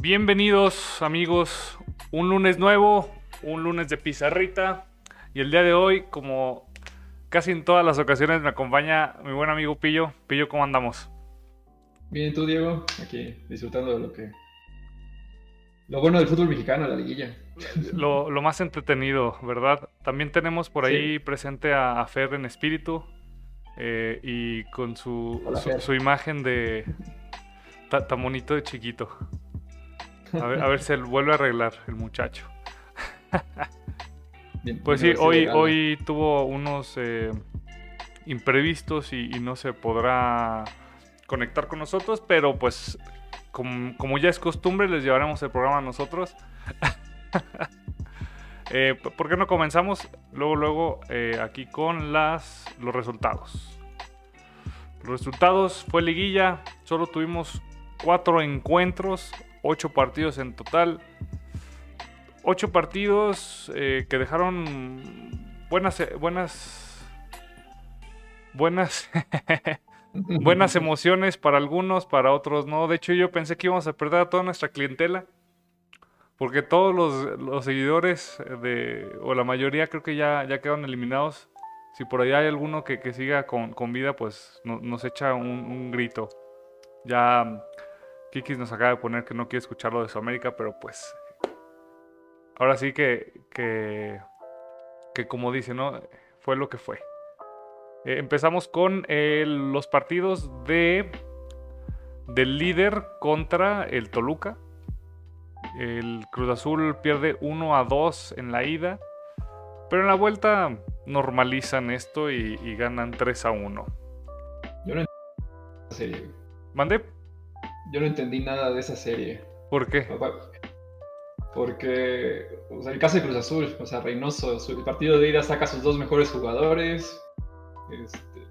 Bienvenidos amigos, un lunes nuevo, un lunes de pizarrita y el día de hoy, como casi en todas las ocasiones, me acompaña mi buen amigo Pillo. Pillo, ¿cómo andamos? Bien, tú Diego, aquí disfrutando de lo que... Lo bueno del fútbol mexicano, la liguilla. Lo, lo más entretenido, ¿verdad? También tenemos por ahí presente a, a, Fer en espíritu eh, y con su, Hola, su, su imagen de ta- tan bonito de chiquito. A ver, a ver si vuelve a arreglar el muchacho. Pues sí, hoy, hoy tuvo unos eh, imprevistos y, y no se podrá conectar con nosotros, pero pues como, como ya es costumbre, les llevaremos el programa a nosotros. Eh, ¿Por qué no comenzamos luego, luego eh, aquí con las, los resultados? Los resultados fue liguilla, solo tuvimos cuatro encuentros, ocho partidos en total. Ocho partidos eh, que dejaron buenas, eh, buenas, buenas, buenas emociones para algunos, para otros no. De hecho, yo pensé que íbamos a perder toda nuestra clientela. Porque todos los, los seguidores de, o la mayoría creo que ya, ya quedaron eliminados. Si por ahí hay alguno que, que siga con, con vida, pues no- nos echa un grito. Ya Kikis nos acaba de poner que no quiere escucharlo de Sudamérica, pero pues ahora sí que, que, que como dice, ¿no? Fue lo que fue. Eh, empezamos con eh, los partidos de del líder contra el Toluca. El Cruz Azul pierde 1 a 2 en la ida. Pero en la vuelta normalizan esto y, y ganan 3 a 1. Yo no entendí esa serie. ¿Mandé? Yo no entendí nada de esa serie. ¿Por qué? Porque, o sea, el caso de Cruz Azul, o sea, Reynoso, su el partido de ida saca a sus dos mejores jugadores. Este,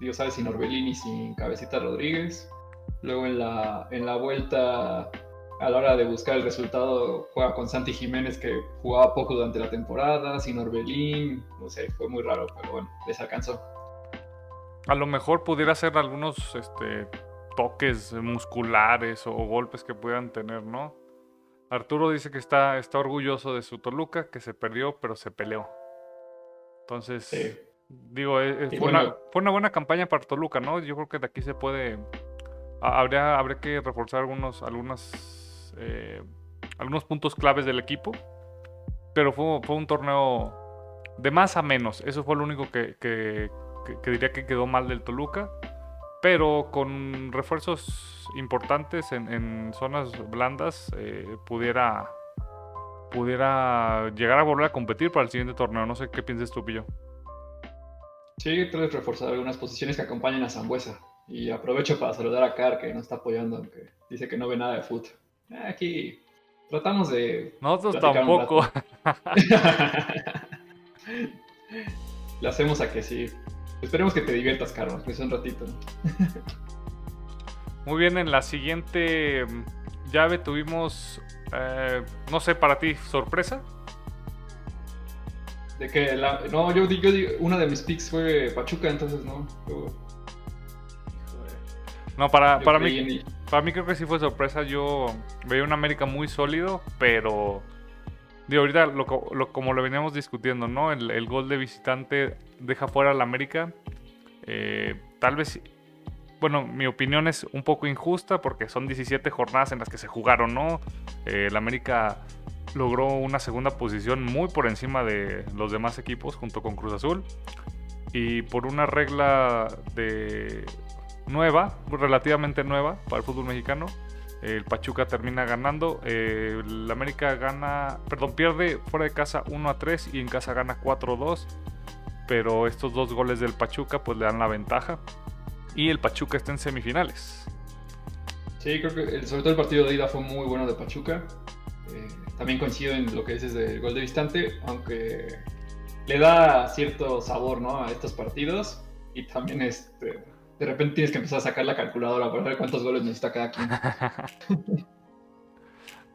Dios sabe, sin Orbelín y sin Cabecita Rodríguez. Luego en la, en la vuelta, a la hora de buscar el resultado, juega con Santi Jiménez, que jugaba poco durante la temporada, sin Orbelín. No sé, fue muy raro, pero bueno, les alcanzó. A lo mejor pudiera ser algunos este, toques musculares o golpes que puedan tener, ¿no? Arturo dice que está, está orgulloso de su Toluca, que se perdió, pero se peleó. Entonces, Sí. digo, eh, eh, fue, una, fue una buena campaña para Toluca, ¿no? Yo creo que de aquí se puede... ha- Habría, habría que reforzar algunos, algunas, eh, algunos puntos claves del equipo. Pero fue, fue un torneo de más a menos. Eso fue lo único que, que- que- que diría que quedó mal del Toluca. Pero con refuerzos importantes en, en zonas blandas, eh, pudiera, pudiera llegar a volver a competir para el siguiente torneo. No sé qué piensas tú, Pillo. Sí, vez reforzar algunas posiciones que acompañen a Zambuesa. Y aprovecho para saludar a Car, que nos está apoyando, aunque dice que no ve nada de fútbol. Ah, Aquí tratamos de... Nosotros tampoco. Le hacemos a que sí. Esperemos que te diviertas, Carlos, que es un ratito. Muy bien, en la siguiente mm, llave tuvimos, eh, no sé, para ti, sorpresa. De que la... No, yo digo, una de mis picks fue Pachuca, entonces no. Yo, No, para, para mí, para mí creo que sí fue sorpresa. Yo veía un América muy sólido, pero digo, ahorita como lo veníamos discutiendo, ¿no? El, el gol de visitante deja fuera al América. Eh, tal vez, bueno, mi opinión es un poco injusta porque son 17 jornadas en las que se jugaron, ¿no? Eh, el América logró una segunda posición muy por encima de los demás equipos junto con Cruz Azul. Y por una regla de nueva, relativamente nueva para el fútbol mexicano, el Pachuca termina ganando. el América gana, perdón, pierde fuera de casa 1 a 3 y en casa gana 4 a 2. Pero estos dos goles del Pachuca pues le dan la ventaja. Y el Pachuca está en semifinales. Sí, creo que sobre todo el partido de ida fue muy bueno de Pachuca. Eh, también coincido en lo que dices del gol de visitante, aunque le da cierto sabor ¿no? a estos partidos. Y también este, de repente tienes que empezar a sacar la calculadora para ver cuántos goles necesita cada quien.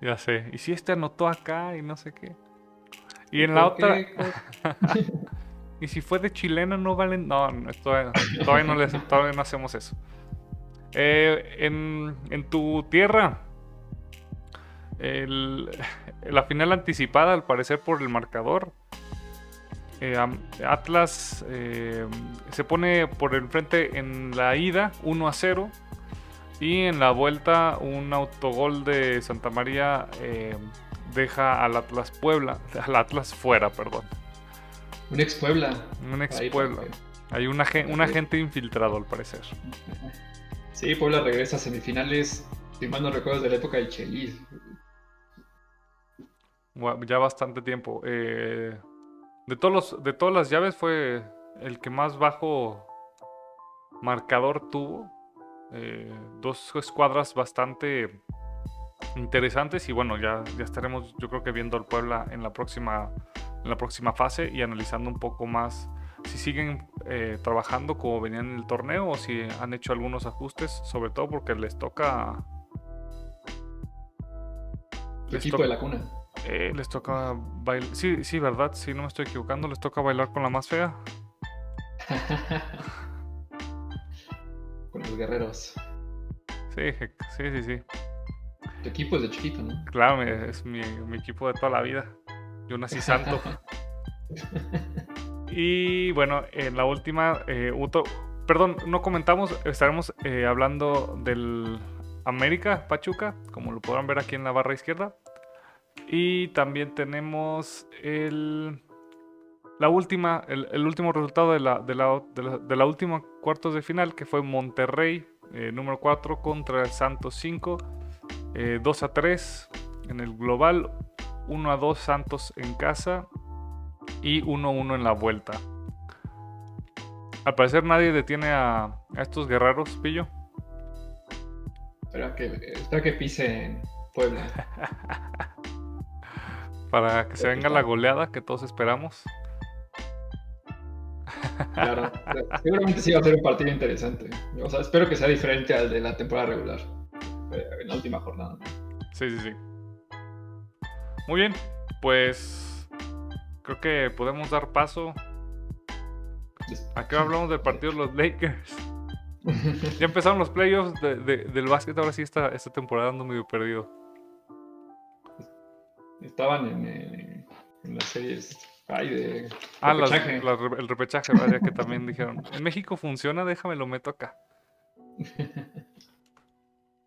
Ya sé. Y si este anotó acá y no sé qué. Y en la ¿Por otra. Y si fue de chileno, no valen. No, no, todavía, todavía no, les- todavía no hacemos eso. Eh, en, en tu tierra, la final anticipada, al parecer, por el marcador. Eh, Atlas eh, se pone por el frente en la ida 1 a 0 y en la vuelta un autogol de Santa María eh, deja al Atlas Puebla, al Atlas fuera, perdón. Un ex Puebla. Un ex Puebla. Hay un, agente infiltrado al parecer. Sí, Puebla regresa a semifinales, si mal no recuerdo, de la época del Chelis. Ya bastante tiempo. Eh, de, todos los, de todas las llaves fue el que más bajo marcador tuvo. Eh, dos escuadras bastante interesantes y bueno, ya, ya estaremos yo creo que viendo al Puebla en la próxima, en la próxima fase y analizando un poco más si siguen eh, trabajando como venían en el torneo o si han hecho algunos ajustes, sobre todo porque les toca... El equipo de la cuna. Eh, les toca bailar. Sí, sí, verdad, si no me estoy equivocando, les toca bailar con la más fea. con los guerreros. Sí, sí, sí, sí. Tu equipo es de chiquito, ¿no? Claro, es mi, equipo de toda la vida. Yo nací santo. y bueno, en la última, eh, perdón, no comentamos, estaremos eh, hablando del América Pachuca, como lo podrán ver aquí en la barra izquierda. Y también tenemos el, la última, el, último resultado de la, de, la, de, la, última cuartos de final, que fue Monterrey, eh, número 4 contra el Santos 5, 2 eh, a 3 en el global, 1 a 2 Santos en casa y 1 a 1 en la vuelta. Al parecer nadie detiene a, a estos guerreros, Pillo. Espera que, espera que pisen Puebla. Para que se venga la goleada que todos esperamos. Claro, seguramente sí va a ser un partido interesante. O sea, espero que sea diferente al de la temporada regular. Eh, en la última jornada. Sí, sí, sí. Muy bien, pues creo que podemos dar paso. Acá hablamos del partido de los Lakers. ya empezaron los playoffs del básquet, ahora sí esta, esta temporada ando medio perdido. Estaban en, eh, en las series ay, de ah, el repechaje, vaya, que también dijeron. En México funciona, déjame lo meto acá.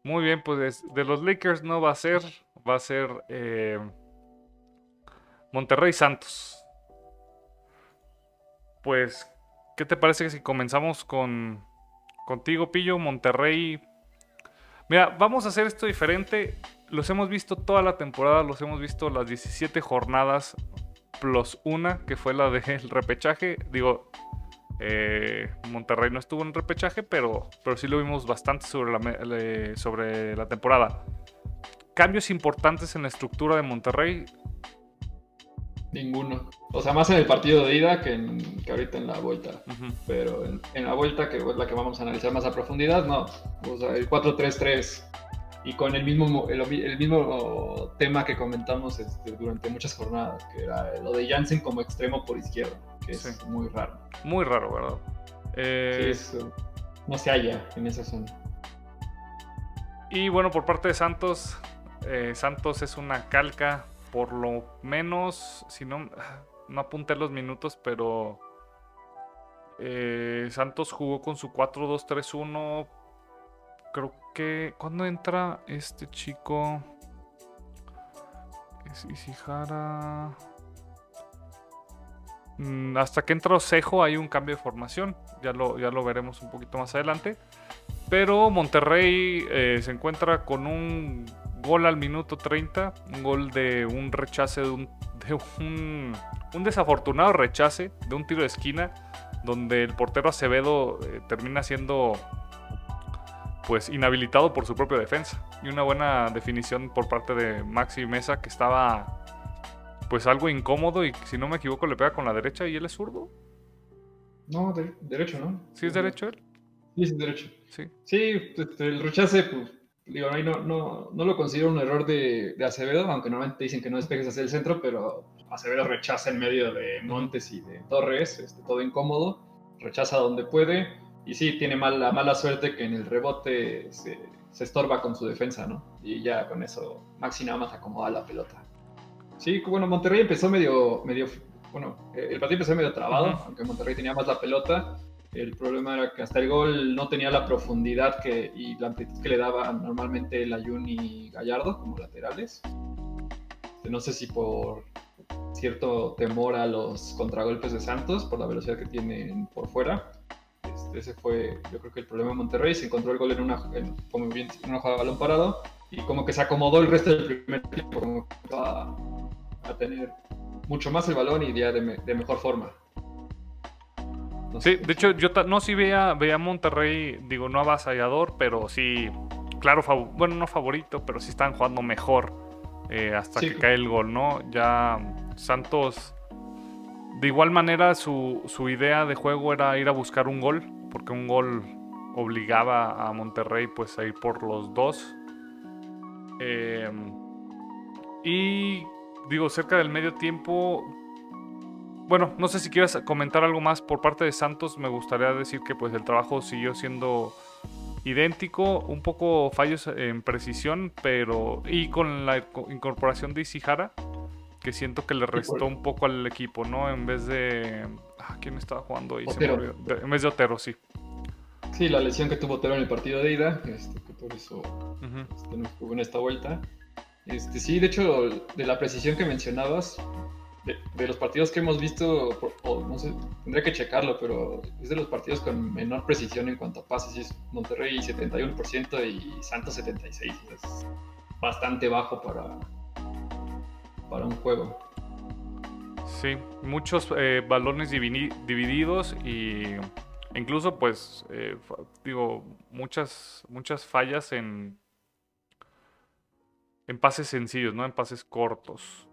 Muy bien, pues de los Lakers no va a ser, va a ser eh, Monterrey Santos. Pues, ¿qué te parece que si comenzamos con contigo, Pillo, Monterrey? Mira, vamos a hacer esto diferente los hemos visto toda la temporada, los hemos visto las 17 jornadas plus una, que fue la del repechaje. Digo, eh, Monterrey no estuvo en repechaje, pero, pero sí lo vimos bastante sobre la, sobre la temporada. ¿Cambios importantes en la estructura de Monterrey? Ninguno. O sea, más en el partido de ida que, ahorita en la vuelta. Pero en, en, la vuelta, que es la que vamos a analizar más a profundidad, no. O sea, el 4-3-3 y con el mismo, el, mismo tema que comentamos este, durante muchas jornadas, que era lo de Jansen como extremo por izquierda, que es muy raro. Muy raro, ¿verdad? Eh... no se halla en esa zona. Y bueno, por parte de Santos, eh, Santos es una calca, por lo menos, si no, no apunté los minutos, pero eh, Santos jugó con su 4-2-3-1 creo que cuando entra este chico es Isihara mm, hasta que entra Osejo hay un cambio de formación ya lo, ya lo veremos un poquito más adelante pero Monterrey eh, se encuentra con un gol al minuto 30 un gol de un rechace de un, de un, un desafortunado rechace de un tiro de esquina donde el portero Acevedo eh, termina siendo pues inhabilitado por su propia defensa. Y una buena definición por parte de Maxi Mesa que estaba pues algo incómodo y si no me equivoco le pega con la derecha y él es zurdo. No, derecho, ¿no? ¿Sí es derecho él? Sí, es derecho. Sí. Sí, este, el rechace, pues, digo, no, no, no, lo considero un error de, Acevedo, aunque normalmente dicen que no despejes hacia el centro, pero Acevedo rechaza en medio de Montes y de Torres, este, todo incómodo, rechaza donde puede y sí, tiene mala, mala suerte que en el rebote se, se estorba con su defensa, ¿no? Y ya con eso Maxi nada más acomoda la pelota. Sí, bueno, Monterrey empezó medio, medio bueno, el partido empezó medio trabado, aunque Monterrey tenía más la pelota. El problema era que hasta el gol no tenía la profundidad que, y la amplitud que le daban normalmente Layun y Gallardo como laterales. No sé si por cierto temor a los contragolpes de Santos, por la velocidad que tienen por fuera. Ese fue, yo creo que el problema de Monterrey. Se encontró el gol en una, como bien, en una jugada de balón parado y como que se acomodó el resto del primer tiempo, como a, a tener mucho más el balón y ya de, mejor forma. sí, de hecho, yo no sí veía, veía a Monterrey, digo, no avasallador, pero sí, claro, bueno, no favorito, pero sí están jugando mejor eh, hasta que cae el gol, ¿no? Ya Santos, de igual manera, su, su idea de juego era ir a buscar un gol, porque un gol obligaba a Monterrey pues a ir por los dos. Eh, y digo, cerca del medio tiempo. Bueno, no sé si quieres comentar algo más por parte de Santos. Me gustaría decir que pues el trabajo siguió siendo idéntico, un poco fallos en precisión, pero y con la incorporación de Isihara, que siento que le restó un poco al equipo, ¿no? En vez de ah, ¿quién estaba jugando ahí? en vez de Otero, sí. Sí, la lesión que tuvo Otero en el partido de ida, este, que por eso este, no jugó en esta vuelta. Este, sí, de hecho, de la precisión que mencionabas, de, los partidos que hemos visto, o, no sé, tendré que checarlo, pero es de los partidos con menor precisión en cuanto a pases. Es Monterrey 71% y Santos 76%. Es bastante bajo para, para un juego. Sí, muchos eh, balones divididos y incluso pues eh, digo muchas muchas fallas en en pases sencillos, ¿no? En pases cortos.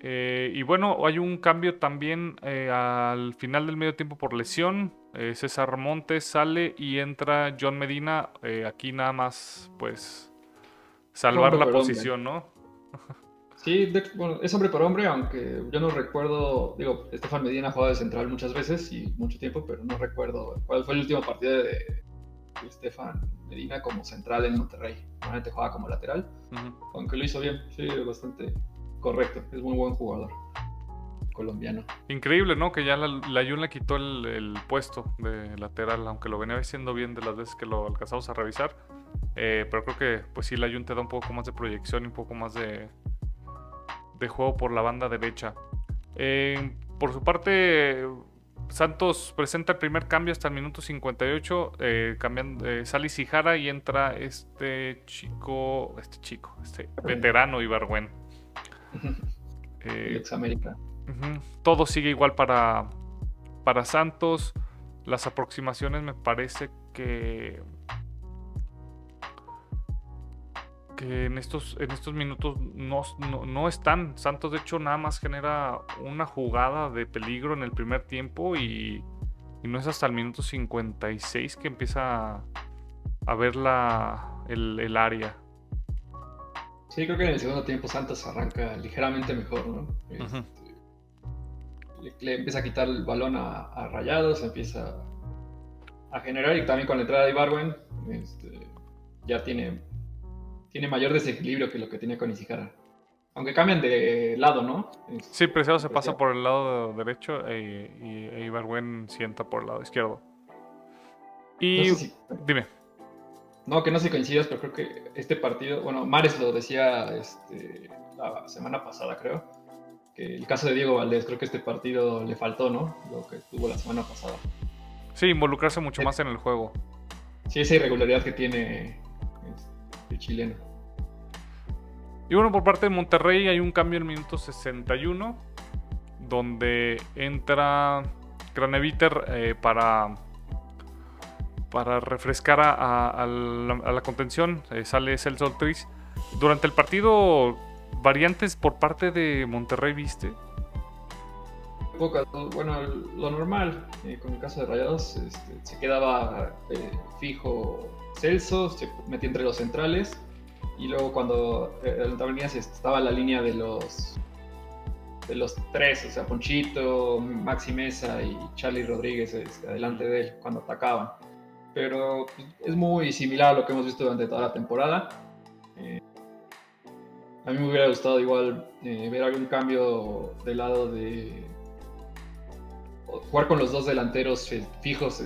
Eh, y bueno, hay un cambio también al final del medio tiempo por lesión. César Montes sale y entra John Medina. aquí nada más, pues, salvar la posición, ¿no? Sí, bueno, es hombre por hombre, aunque yo no recuerdo, digo, Estefan Medina ha jugado de central muchas veces y mucho tiempo, pero no recuerdo cuál fue el último partido de, Estefan Medina como central en Monterrey. Normalmente juega como lateral, aunque lo hizo bien, sí, bastante correcto. Es muy buen jugador colombiano. Increíble, ¿no? Que ya la, la le quitó el, puesto de lateral, aunque lo venía haciendo bien de las veces que lo alcanzamos a revisar. Eh, pero creo que, pues sí, la Jun te da un poco más de proyección y un poco más de, de juego por la banda derecha. Eh, por su parte, Santos presenta el primer cambio hasta el minuto 58, eh, cambiando, eh, sale Sijara y entra este chico, este chico, este veterano Ibargüen. Eh, América. Todo sigue igual para, para Santos. Las aproximaciones me parece que que en estos, en estos minutos no, no, están. Santos de hecho nada más genera una jugada de peligro en el primer tiempo y, no es hasta el minuto 56 que empieza a ver la, el, área. Sí, creo que en el segundo tiempo Santos arranca ligeramente mejor, ¿no? Este, le, empieza a quitar el balón a, Rayados, empieza a generar y también con la entrada de Ibarwen este, ya tiene tiene mayor desequilibrio que lo que tenía con Isijara. Aunque cambian de lado, ¿no? Sí, Preciado se pasa por el lado derecho e, y, sienta por el lado izquierdo. Y dime. No, que no se coincidas, pero creo que este partido, bueno, Mares lo decía este, la semana pasada, creo, que el caso de Diego Valdés, creo que este partido le faltó, ¿no? Lo que tuvo la semana pasada. Sí, involucrarse mucho más en el juego. Sí, esa irregularidad que tiene chileno. Y bueno, por parte de Monterrey hay un cambio en el minuto 61, donde entra Graneviter eh, para, para refrescar a, la, contención. Eh, sale Celso Ortiz. Durante el partido, variantes por parte de Monterrey, ¿viste? Pocas, bueno, lo normal, eh, con el caso de Rayados, este, se quedaba fijo Celso, se metía entre los centrales y luego cuando eh, estaba la línea de los de los tres, o sea, Ponchito, Maxi Mesa y Charlie Rodríguez adelante de él cuando atacaban. pero pues, es muy similar a lo que hemos visto durante toda la temporada. Eh, a mí me hubiera gustado igual eh, ver algún cambio del lado de jugar con los dos delanteros fijos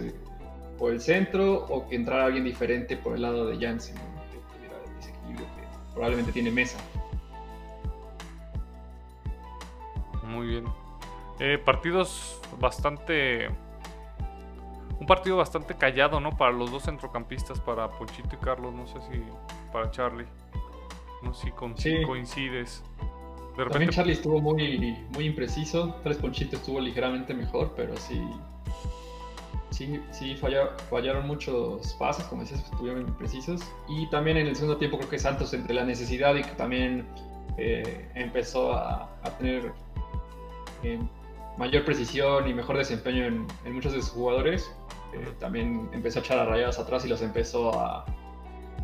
por el centro o que entrara alguien diferente por el lado de Janssen, que probablemente tiene mesa. Muy bien. Eh, partidos bastante. Un partido bastante callado, ¿no? Para los dos centrocampistas, para Ponchito y Carlos. No sé si para Charlie. No sé si coincides. De repente... También Charlie estuvo muy, muy impreciso. Tres Ponchito estuvo ligeramente mejor, pero sí. Sí, sí fallaron muchos pases, como decías, estuvieron imprecisos. Y también en el segundo tiempo creo que Santos, entre la necesidad y que también eh, empezó a, tener eh, mayor precisión y mejor desempeño en, muchos de sus jugadores, eh, también empezó a echar a rayadas atrás y los empezó a,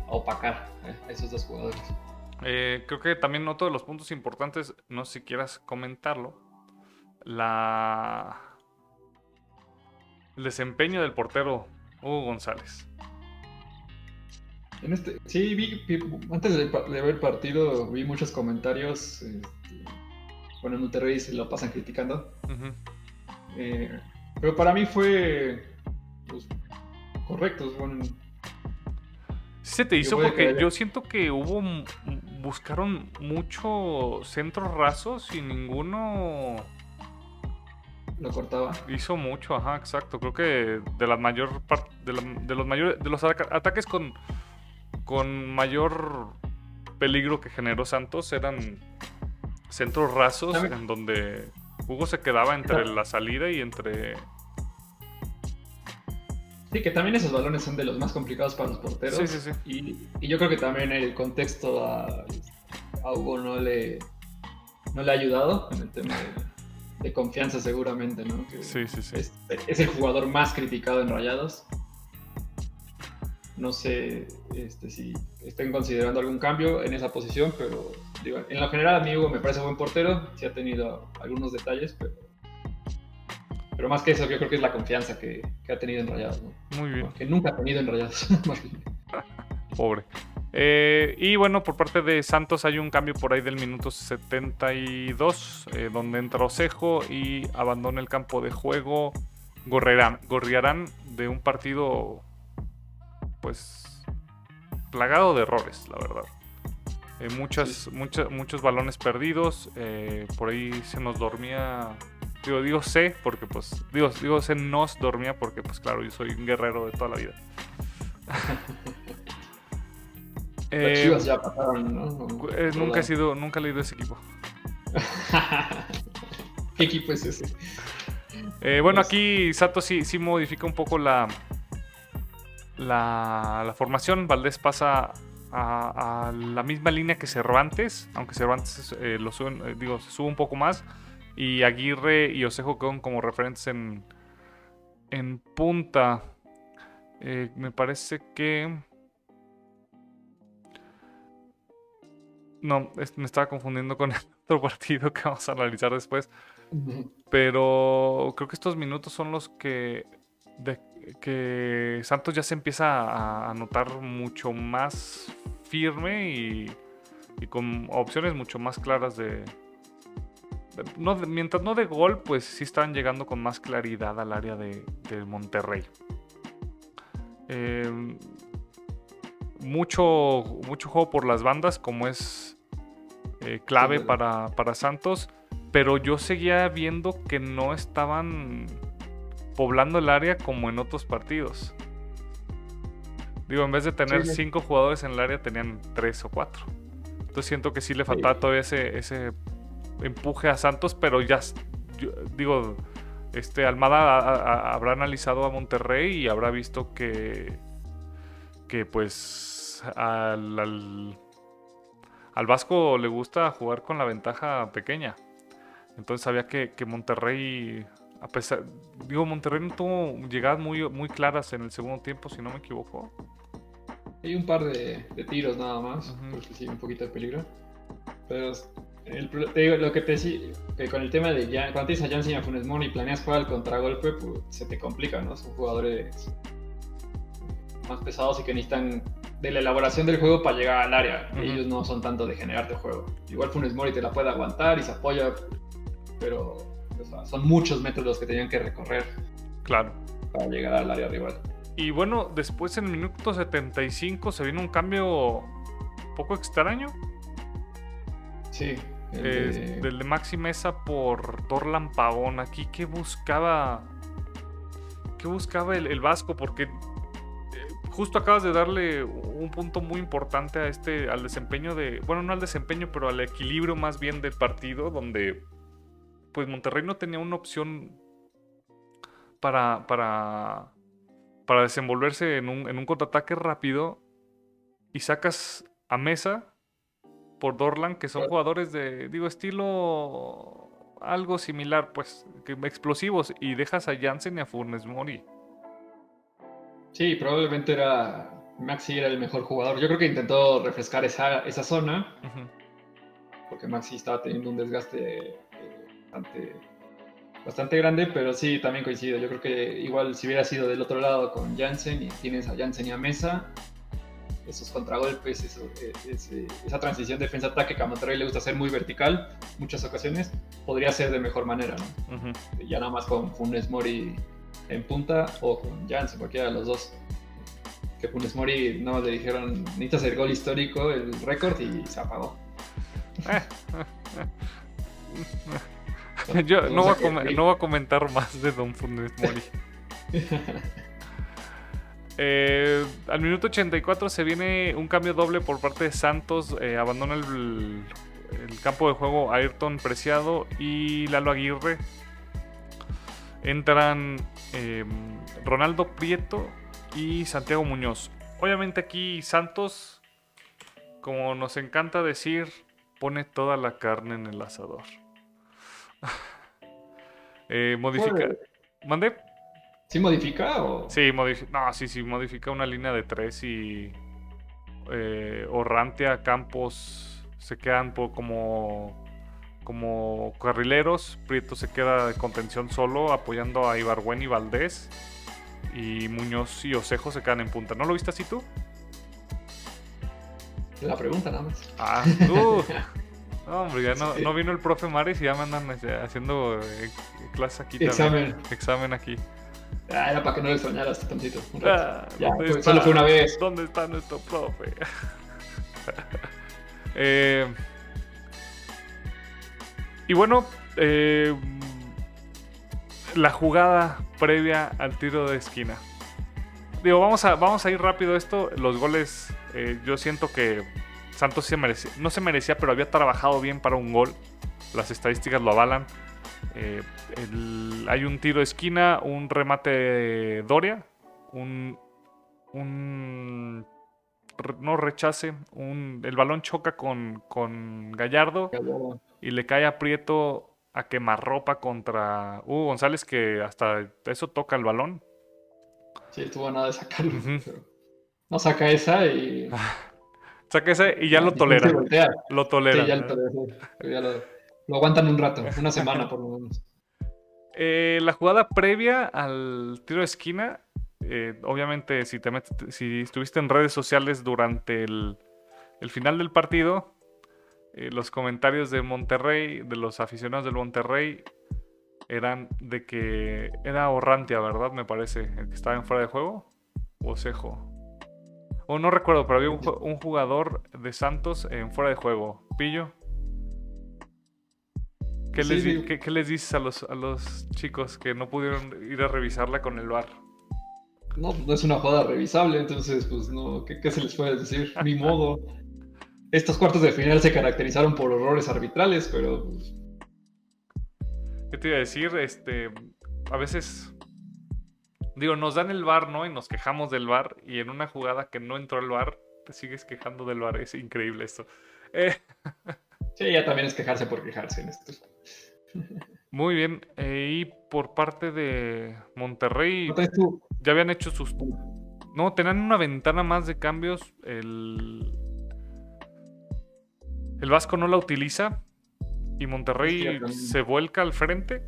opacar a esos dos jugadores. creo que también otro de los puntos importantes, no sé si quieras comentarlo, la el desempeño del portero Hugo González. En este, sí, vi, antes de, ver el partido, vi muchos comentarios. Este, bueno, en Monterrey se lo pasan criticando. Eh, pero para mí fue pues, correcto. Sí se te hizo porque yo siento que hubo buscaron mucho centros rasos y ninguno lo cortaba. Hizo mucho, ajá, exacto. Creo que de la mayor de, de, los mayores de los ataques con con mayor peligro que generó Santos eran centros rasos en donde Hugo se quedaba entre la salida y entre Sí, que también esos balones son de los más complicados para los porteros. Sí, sí, sí. Y, yo creo que también el contexto a, Hugo no le, no le ha ayudado en el tema de, confianza seguramente, ¿no? sí, sí, sí. Es, el jugador más criticado en Rayados. No sé este, si estén considerando algún cambio en esa posición, pero digo, en lo general a mí Hugo me parece buen portero, sí ha tenido algunos detalles, pero, pero más que eso yo creo que es la confianza que, ha tenido en Rayados. Muy bien. Que nunca ha tenido en Rayados. Pobre. Eh, y bueno, por parte de Santos hay un cambio por ahí del minuto 72, eh, donde entra Osejo y abandona el campo de juego Gorriarán, Gorriarán de un partido pues plagado de errores, la verdad. Eh, muchas, muchos balones perdidos. Eh, por ahí se nos dormía. Digo, digo sé, porque pues. Digo, digo se nos dormía porque, pues claro, yo soy un guerrero de toda la vida. eh, ya pasaron, eh, nunca he sido, nunca he leído ese equipo. ¿Qué equipo es ese? bueno, aquí Sato sí, sí modifica un poco la, la, formación. Valdés pasa a, la misma línea que Cervantes, aunque Cervantes eh, lo eh, digo, se sube un poco más. Y Aguirre y Osejo quedan como referentes en, en punta. Eh, me parece que. No, me estaba confundiendo con el otro partido que vamos a analizar después. Pero creo que estos minutos son los que de que Santos ya se empieza a, notar mucho más firme y, con opciones mucho más claras de, mientras no de gol, pues sí están llegando con más claridad al área de, Monterrey. Em, mucho, mucho juego por las bandas, como es eh, clave para, para Santos, pero yo seguía viendo que no estaban poblando el área como en otros partidos. Digo, en vez de tener cinco jugadores en el área, tenían tres o cuatro. Entonces siento que sí le faltaba todavía ese, ese empuje a Santos, pero ya, digo, este Almada habrá analizado a Monterrey y habrá visto que, que pues al, al, al, Vasco le gusta jugar con la ventaja pequeña. Entonces sabía que, que Monterrey a pesar, digo, Monterrey no tuvo llegadas muy, muy claras en el segundo tiempo, si no me equivoco. Hay un par de, tiros nada más, porque sí, un poquito de peligro. Pero te digo, lo que te decía, que con el tema de Jan, cuando tienes a Janssen y a Funes Mori y planeas jugar al contragolpe, pues se te complica, ¿no? Son jugadores más pesados y que necesitan de la elaboración del juego para llegar al área. Ellos no son tanto de generarte juego. Igual Funes Mori te la puede aguantar y se apoya, pero o sea, son muchos metros los que tenían que recorrer Claro. para llegar al área rival. Y bueno, después en el minuto 75 se vino un cambio un poco extraño. Sí. el de- del de Maxi Mesa por Dorlan Pavón. Aquí, ¿qué buscaba? ¿Qué buscaba el, el Vasco? Porque justo acabas de darle un punto muy importante a este, al desempeño de. Bueno, no al desempeño, pero al equilibrio más bien del partido, donde pues Monterrey no tenía una opción para. para. para desenvolverse en un, en un contraataque rápido. Y sacas a Mesa por Dorlan, que son jugadores de, digo, estilo algo similar, pues, explosivos, y dejas a Jansen y a Funes Mori. Sí, probablemente era. Maxi era el mejor jugador. Yo creo que intentó refrescar esa, esa zona, Ujú. porque Maxi estaba teniendo un desgaste eh, bastante, bastante grande, pero sí, también coincido. Yo creo que igual si hubiera sido del otro lado con Jansen y tienes a Jansen y a Mesa, esos contragolpes, eso, eh, ese- esa transición defensa-ataque que a Monterrey le gusta hacer muy vertical, muchas ocasiones, podría ser de mejor manera, ya nada más con Funes Mori en punta o con Jansen, cualquiera de los dos. Que Funes Mori no le dijeron, necesitas el gol histórico, el récord, y se apagó. Yo no voy, a no voy a comentar más de Don Funes Mori. Eh, al minuto 84 se viene un cambio doble por parte de Santos. eh, abandona el, el campo de juego Ayrton Preciado y Lalo Aguirre. Entran eh, Ronaldo Prieto y Santiago Muñoz. Obviamente aquí Santos, como nos encanta decir, pone toda la carne en el asador. Eh, modifica. ¿Mandé? ¿Sí modifica o...? Sí, modifica. No, sí, sí, modifica una línea de tres y. Eh, Orrantia, Campos se quedan como. Como carrileros. Prieto se queda de contención solo, apoyando a Ibargüen y Valdés. Y Muñoz y Osejo se quedan en punta. ¿No lo viste así tú? La pregunta nada más. Ah, tú. No, hombre, ya no, Sí. no vino el profe Mares y ya me andan este, haciendo eh, clase aquí también. Examen. Examen aquí. Ah, era para que no le extrañaras tantito. un rato. Ah, Ya, solo fue una vez. ¿Dónde está nuestro profe? Eh, y bueno, eh, la jugada previa al tiro de esquina. Digo, vamos a, vamos a ir rápido esto. Los goles, eh, yo siento que Santos se merecía, no se merecía, pero había trabajado bien para un gol. Las estadísticas lo avalan. Eh, hay un tiro de esquina, un remate de Doria, un, un no rechace, un, el balón choca con, con Gallardo y le cae a Prieto a quemarropa contra Hugo González que hasta eso toca el balón. Sí, estuvo nada de sacarlo. Pero No saca esa y... Saca ese y ya lo tolera. Sí, ya lo tolera, sí. Ya lo- lo aguantan un rato, una semana por lo menos. Eh, la jugada previa al tiro de esquina, eh, obviamente si, te metes- si estuviste en redes sociales durante el, el final del partido, eh, los comentarios de Monterrey, de los aficionados del Monterrey, eran de que era Orrantia, ¿verdad? Me parece, el que estaba en fuera de juego, o Cejo. O no recuerdo, pero había un, ju- un jugador de Santos en fuera de juego. Pillo. ¿Qué, Sí, les, di- sí. qué- qué les dices a los, a los chicos que no pudieron ir a revisarla con el bar? No, no es una jugada revisable, entonces, pues no, ¿qué, qué se les puede decir? Ni modo. Estos cuartos de final se caracterizaron por errores arbitrales, pero ¿Qué te iba a decir? Este, a veces, digo, nos dan el bar, ¿no? Y nos quejamos del bar. Y en una jugada que no entró el bar, te sigues quejando del bar. Es increíble esto. Eh, sí, ya también es quejarse por quejarse en esto. muy bien. eh, y por parte de Monterrey, ya habían hecho sus... No, tenían una ventana más de cambios. El... El Vasco no la utiliza. Y Monterrey se vuelca al frente.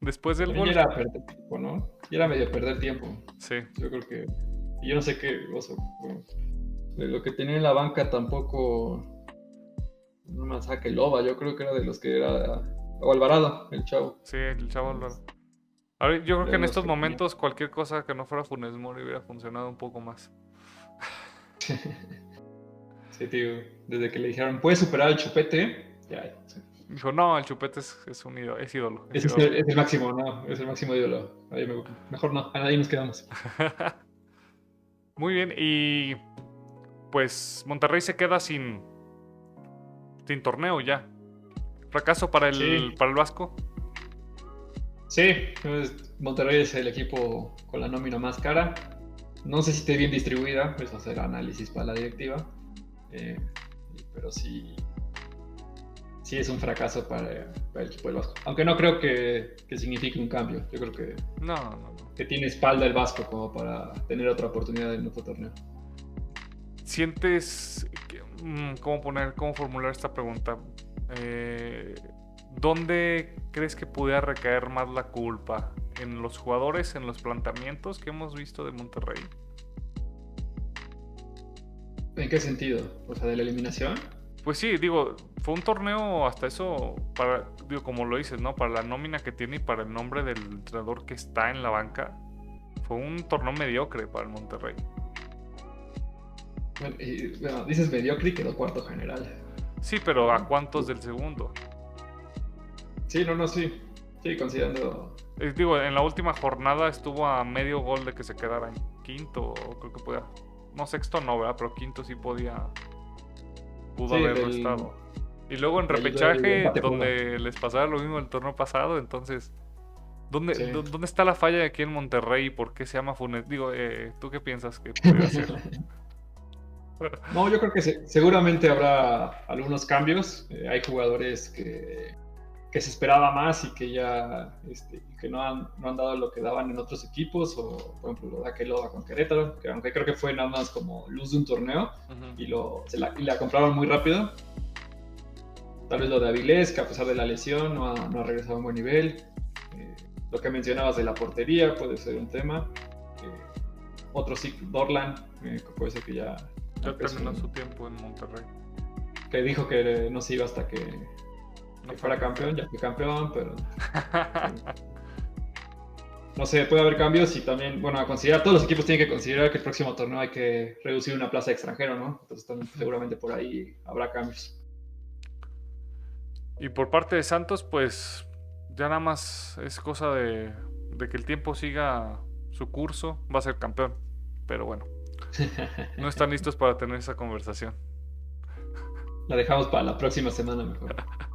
Después del gol. ya era perder tiempo, ¿no? Ya era medio perder tiempo. Sí. Yo creo que yo no sé qué, de lo que tenía en la banca tampoco no más saque Loba, yo creo que era de los que era o Alvarado, el chavo. Sí, el chavo Alvarado. yo creo que en estos momentos cualquier cosa que no fuera Funes Mori hubiera funcionado un poco más. sí, tío. Desde que le dijeron, ¿puedes superar al chupete? Ya, Dijo, no, el chupete es, un ídolo. Es, ídolo, es, El, máximo, no, es el máximo ídolo. mejor no, a nadie nos quedamos. Muy bien, y pues Monterrey se queda sin, sin torneo ya. Fracaso para el, para el Vasco. Sí, pues, Monterrey es el equipo con la nómina más cara. No sé si esté bien distribuida, eso será análisis para la directiva. Eh, pero sí, sí es un fracaso para, el equipo del Vasco. Aunque no creo que, signifique un cambio. Yo creo que, no, no, no. que tiene espalda el Vasco como para tener otra oportunidad en otro torneo. ¿Sientes mm, cómo poner, cómo formular esta pregunta? Eh, ¿Dónde crees que pudiera recaer más la culpa? ¿En los jugadores, en los planteamientos que hemos visto de Monterrey? ¿En qué sentido? O sea, de la eliminación. Pues sí, digo, fue un torneo hasta eso, para, digo, como lo dices, ¿no? Para la nómina que tiene y para el nombre del entrenador que está en la banca, fue un torneo mediocre para el Monterrey. Bueno, dices mediocre y quedó cuarto general. Sí, pero ¿a cuántos del segundo? Sí, no, no, sí. Sí, considerando. Eh, digo, en la última jornada estuvo a medio gol de que se quedara en quinto, creo que podía. No, sexto no, ¿verdad? Pero quinto sí podía pudo haberlo estado. Y luego en repechaje, donde les pasaba lo mismo el torneo pasado, entonces, ¿dónde, ¿dónde está la falla aquí en Monterrey? ¿Por qué se llama Funes? Digo, eh, ¿tú qué piensas que puede ser? no, yo creo que seguramente habrá algunos cambios. Eh, hay jugadores que que se esperaba más y que ya este, que no han, no han dado lo que daban en otros equipos, o por ejemplo lo de Aqueloba con Querétaro, que aunque creo que fue nada más como luz de un torneo y, lo, se la, y la compraron muy rápido. Tal vez lo de Avilés, que a pesar de la lesión no ha, no ha regresado a un buen nivel. Eh, lo que mencionabas de la portería puede ser un tema. Eh, otro sí, Dorlan, eh, puede ser que ya... Ya terminó su tiempo en Monterrey. Que dijo que no se iba hasta que que fuera campeón, ya fue campeón, pero. no sé, puede haber cambios y también, bueno, a considerar, todos los equipos tienen que considerar que el próximo torneo hay que reducir una plaza extranjero, ¿no? Entonces también seguramente por ahí habrá cambios. Y por parte de Santos, pues ya nada más es cosa de, de que el tiempo siga su curso, va a ser campeón. Pero bueno, no están listos para tener esa conversación. La dejamos para la próxima semana mejor.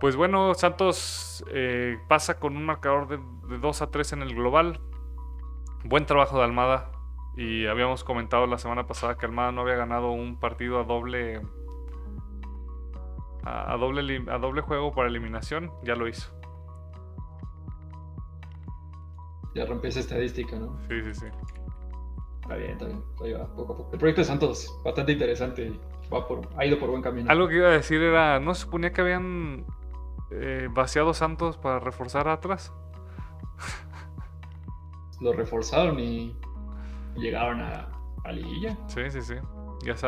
Pues bueno, Santos eh, pasa con un marcador de, 2 a 3 en el global. Buen trabajo de Almada. Y habíamos comentado la semana pasada que Almada no había ganado un partido a doble. A, doble, a doble juego para eliminación. Ya lo hizo. Ya rompió esa estadística, ¿no? Sí, sí, sí. Está bien, está bien. Ahí va, poco a poco. El proyecto de Santos, bastante interesante. Va por, ha ido por buen camino. Algo que iba a decir era, ¿no se suponía que habían eh, vaciado Santos para reforzar atrás. Lo reforzaron y llegaron a, a liguilla. Sí, sí, sí.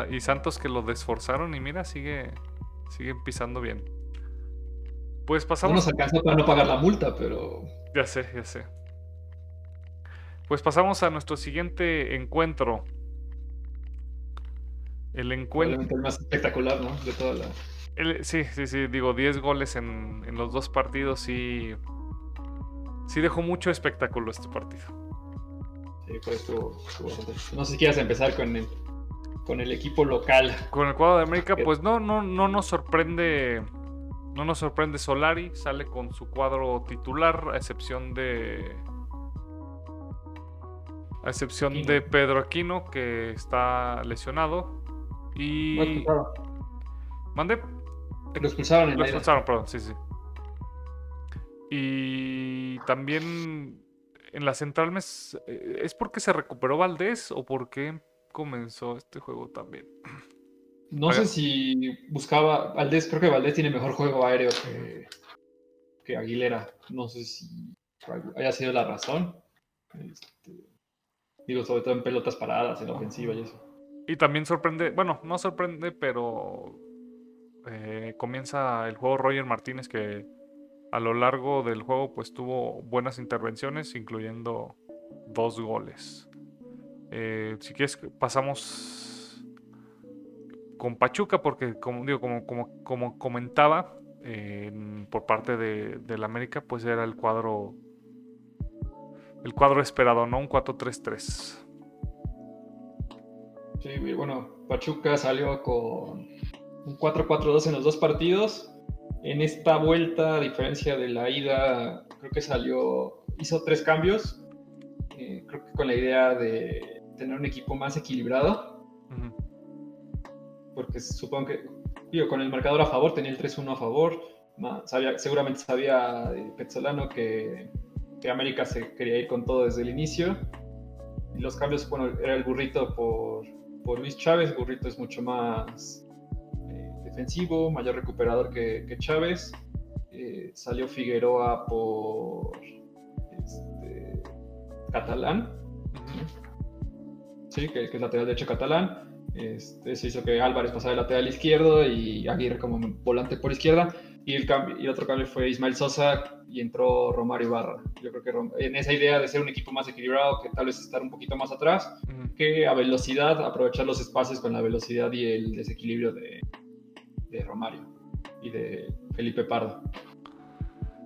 Y, Santos que lo desforzaron y mira, sigue, sigue pisando bien. Pues pasamos. No nos alcanzó para no pagar la multa, pero. Ya sé, ya sé. Pues pasamos a nuestro siguiente encuentro. El encuentro. El más espectacular, ¿no? De toda la sí, sí, sí, digo, 10 goles en, los dos partidos y sí dejó mucho espectáculo este partido. Sí, pues No sé si quieras empezar con el, con el equipo local. Con el cuadro de América, pues no, no, no nos sorprende. No nos sorprende Solari, sale con su cuadro titular, a excepción de. A excepción de Pedro Aquino, que está lesionado. Y. ¿Mande? Lo expulsaron en Lo expulsaron, perdón, sí, sí. Y también en la central eh, ¿es porque se recuperó Valdés o por qué comenzó este juego también? No sé si buscaba Valdés, creo que Valdés tiene mejor juego aéreo que, que Aguilera. No sé si haya sido la razón. Este, Digo, sobre todo en pelotas paradas, en la ofensiva y eso. Y también sorprende, bueno, no sorprende, pero eh, comienza el juego Roger Martínez que a lo largo del juego pues tuvo buenas intervenciones, incluyendo dos goles. Eh, si quieres pasamos con Pachuca porque como digo como, como, como comentaba por parte de, del América pues era el cuadro el cuadro esperado, ¿no? Un 4-3-3. Sí, bueno, Pachuca salió con un 4-4-2 en los dos partidos. En esta vuelta, a diferencia de la ida, creo que salió, hizo tres cambios. Eh, creo que con la idea de tener un equipo más equilibrado. Porque supongo que, digo, con el marcador a favor, tenía el 3-1 a favor. Sabía, seguramente sabía Petzolano que, que América se quería ir con todo desde el inicio. Y los cambios, bueno, era el burrito por, por Luis Chávez. El burrito es mucho más defensivo, mayor recuperador que, Chávez. Eh, salió Figueroa por este, Catalán, sí, que, es lateral derecho catalán. Este, se hizo que Álvarez pasara de lateral izquierdo y Aguirre como volante por izquierda. Y el, cambio, y otro cambio fue Ismael Sosa y entró Romario Ibarra. Yo creo que en esa idea de ser un equipo más equilibrado, que tal vez estar un poquito más atrás, que a velocidad, aprovechar los espacios con la velocidad y el desequilibrio de, de Romario y de Felipe Pardo.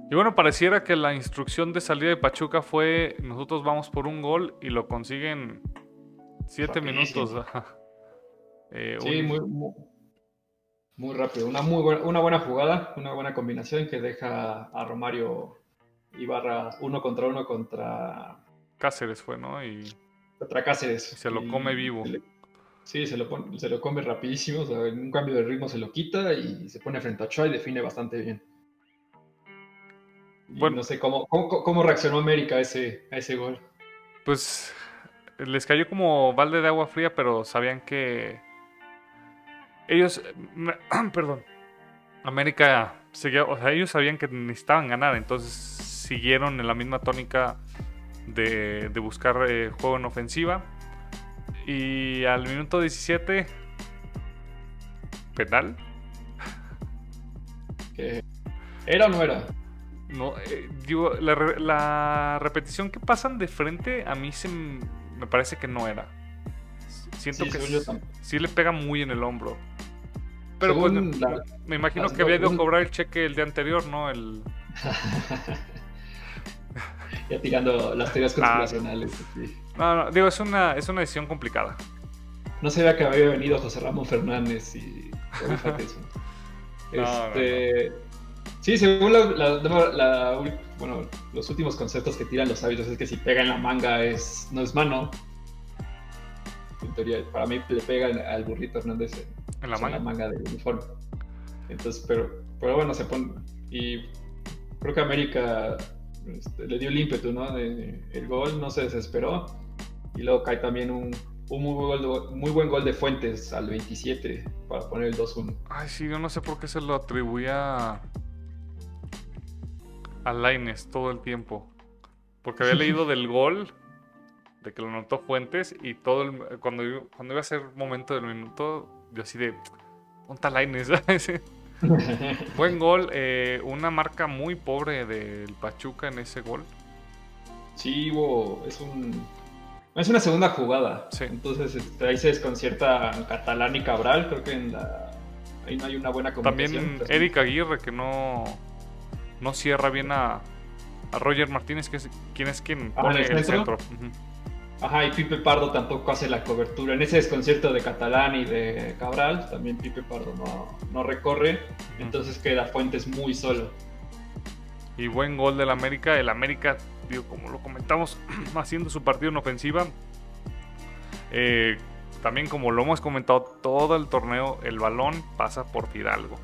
Y bueno, pareciera que la instrucción de salida de Pachuca fue nosotros vamos por un gol y lo consiguen siete minutos. Eh, sí, muy, muy, rápido. Una, muy buena, una buena jugada, una buena combinación que deja a Romario Ibarra uno contra uno contra... Cáceres fue, ¿no? Y... Contra Cáceres. se lo come vivo. Sí, se lo, se lo come rapidísimo, o sea, en un cambio de ritmo se lo quita y se pone frente a Ochoa y define bastante bien. bueno, no sé cómo, cómo, reaccionó América a ese, a ese gol. Pues les cayó como balde de agua fría, pero sabían que ellos, perdón, América seguía, o sea, ellos sabían que necesitaban ganar, entonces siguieron en la misma tónica de, buscar eh, juego en ofensiva y al minuto 17, penal. ¿Era o no era? No, eh, digo, la, repetición que pasan de frente a mí se me parece que no era. Siento que sí, le pega muy en el hombro. Pero pues, me imagino que había ido a cobrar el cheque el día anterior, ¿no? El... ya tirando las teorías ah. conspiracionales. No, no, digo, es una, es una decisión complicada. No sabía que había venido José Ramón Fernández y. este. Sí, según la, bueno, los últimos conceptos que tiran los hábitos es que si pega en la manga es no es mano. En teoría, para mí le pega al burrito Hernández en, la, manga? la manga del uniforme. Entonces, pero, pero bueno, se pone. Y creo que América este, le dio el ímpetu, ¿no? el gol no se desesperó y luego cae también un, muy, buen gol de Fuentes al 27 para poner el 2-1. Ay, sí, yo no sé por qué se lo atribuía a Laines todo el tiempo. Porque había leído del gol, de que lo notó Fuentes, y todo el, cuando, cuando iba a ser momento del minuto, yo así de, ¿dónde Laines? Buen gol, eh, una marca muy pobre del Pachuca en ese gol. Sí, es un es una segunda jugada. Entonces este, ahí se desconcierta Catalán y Cabral. Creo que en la, ahí no hay una buena comunicación. También Eric Aguirre que no, no cierra bien a, a Roger Martínez, que es quien es quien pone el centro. Ajá, y Pipe Pardo tampoco hace la cobertura. En ese desconcierto de Catalán y de Cabral, también Pipe Pardo no, no recorre. Entonces queda Fuentes muy solo. Y buen gol del América. El América digo, como lo comentamos, haciendo su partido en ofensiva. Eh, también como lo hemos comentado todo el torneo, el balón pasa por Fidalgo.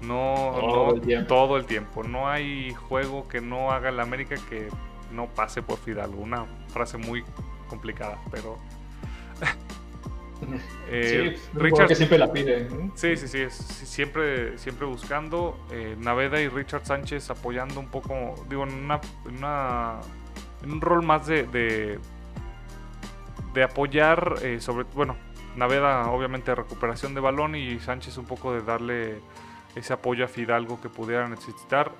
No, todo, el todo el tiempo. No hay juego que no haga el América que no pase por Fidalgo. Una frase muy complicada, pero Eh, Richard que siempre la pide. Sí, sí, sí, siempre, siempre buscando. Eh, Naveda y Richard Sánchez apoyando un poco, digo, en, una, en, un rol más de, de apoyar eh, sobre, bueno, Naveda obviamente recuperación de balón y Sánchez un poco de darle ese apoyo a Fidalgo que pudiera necesitar.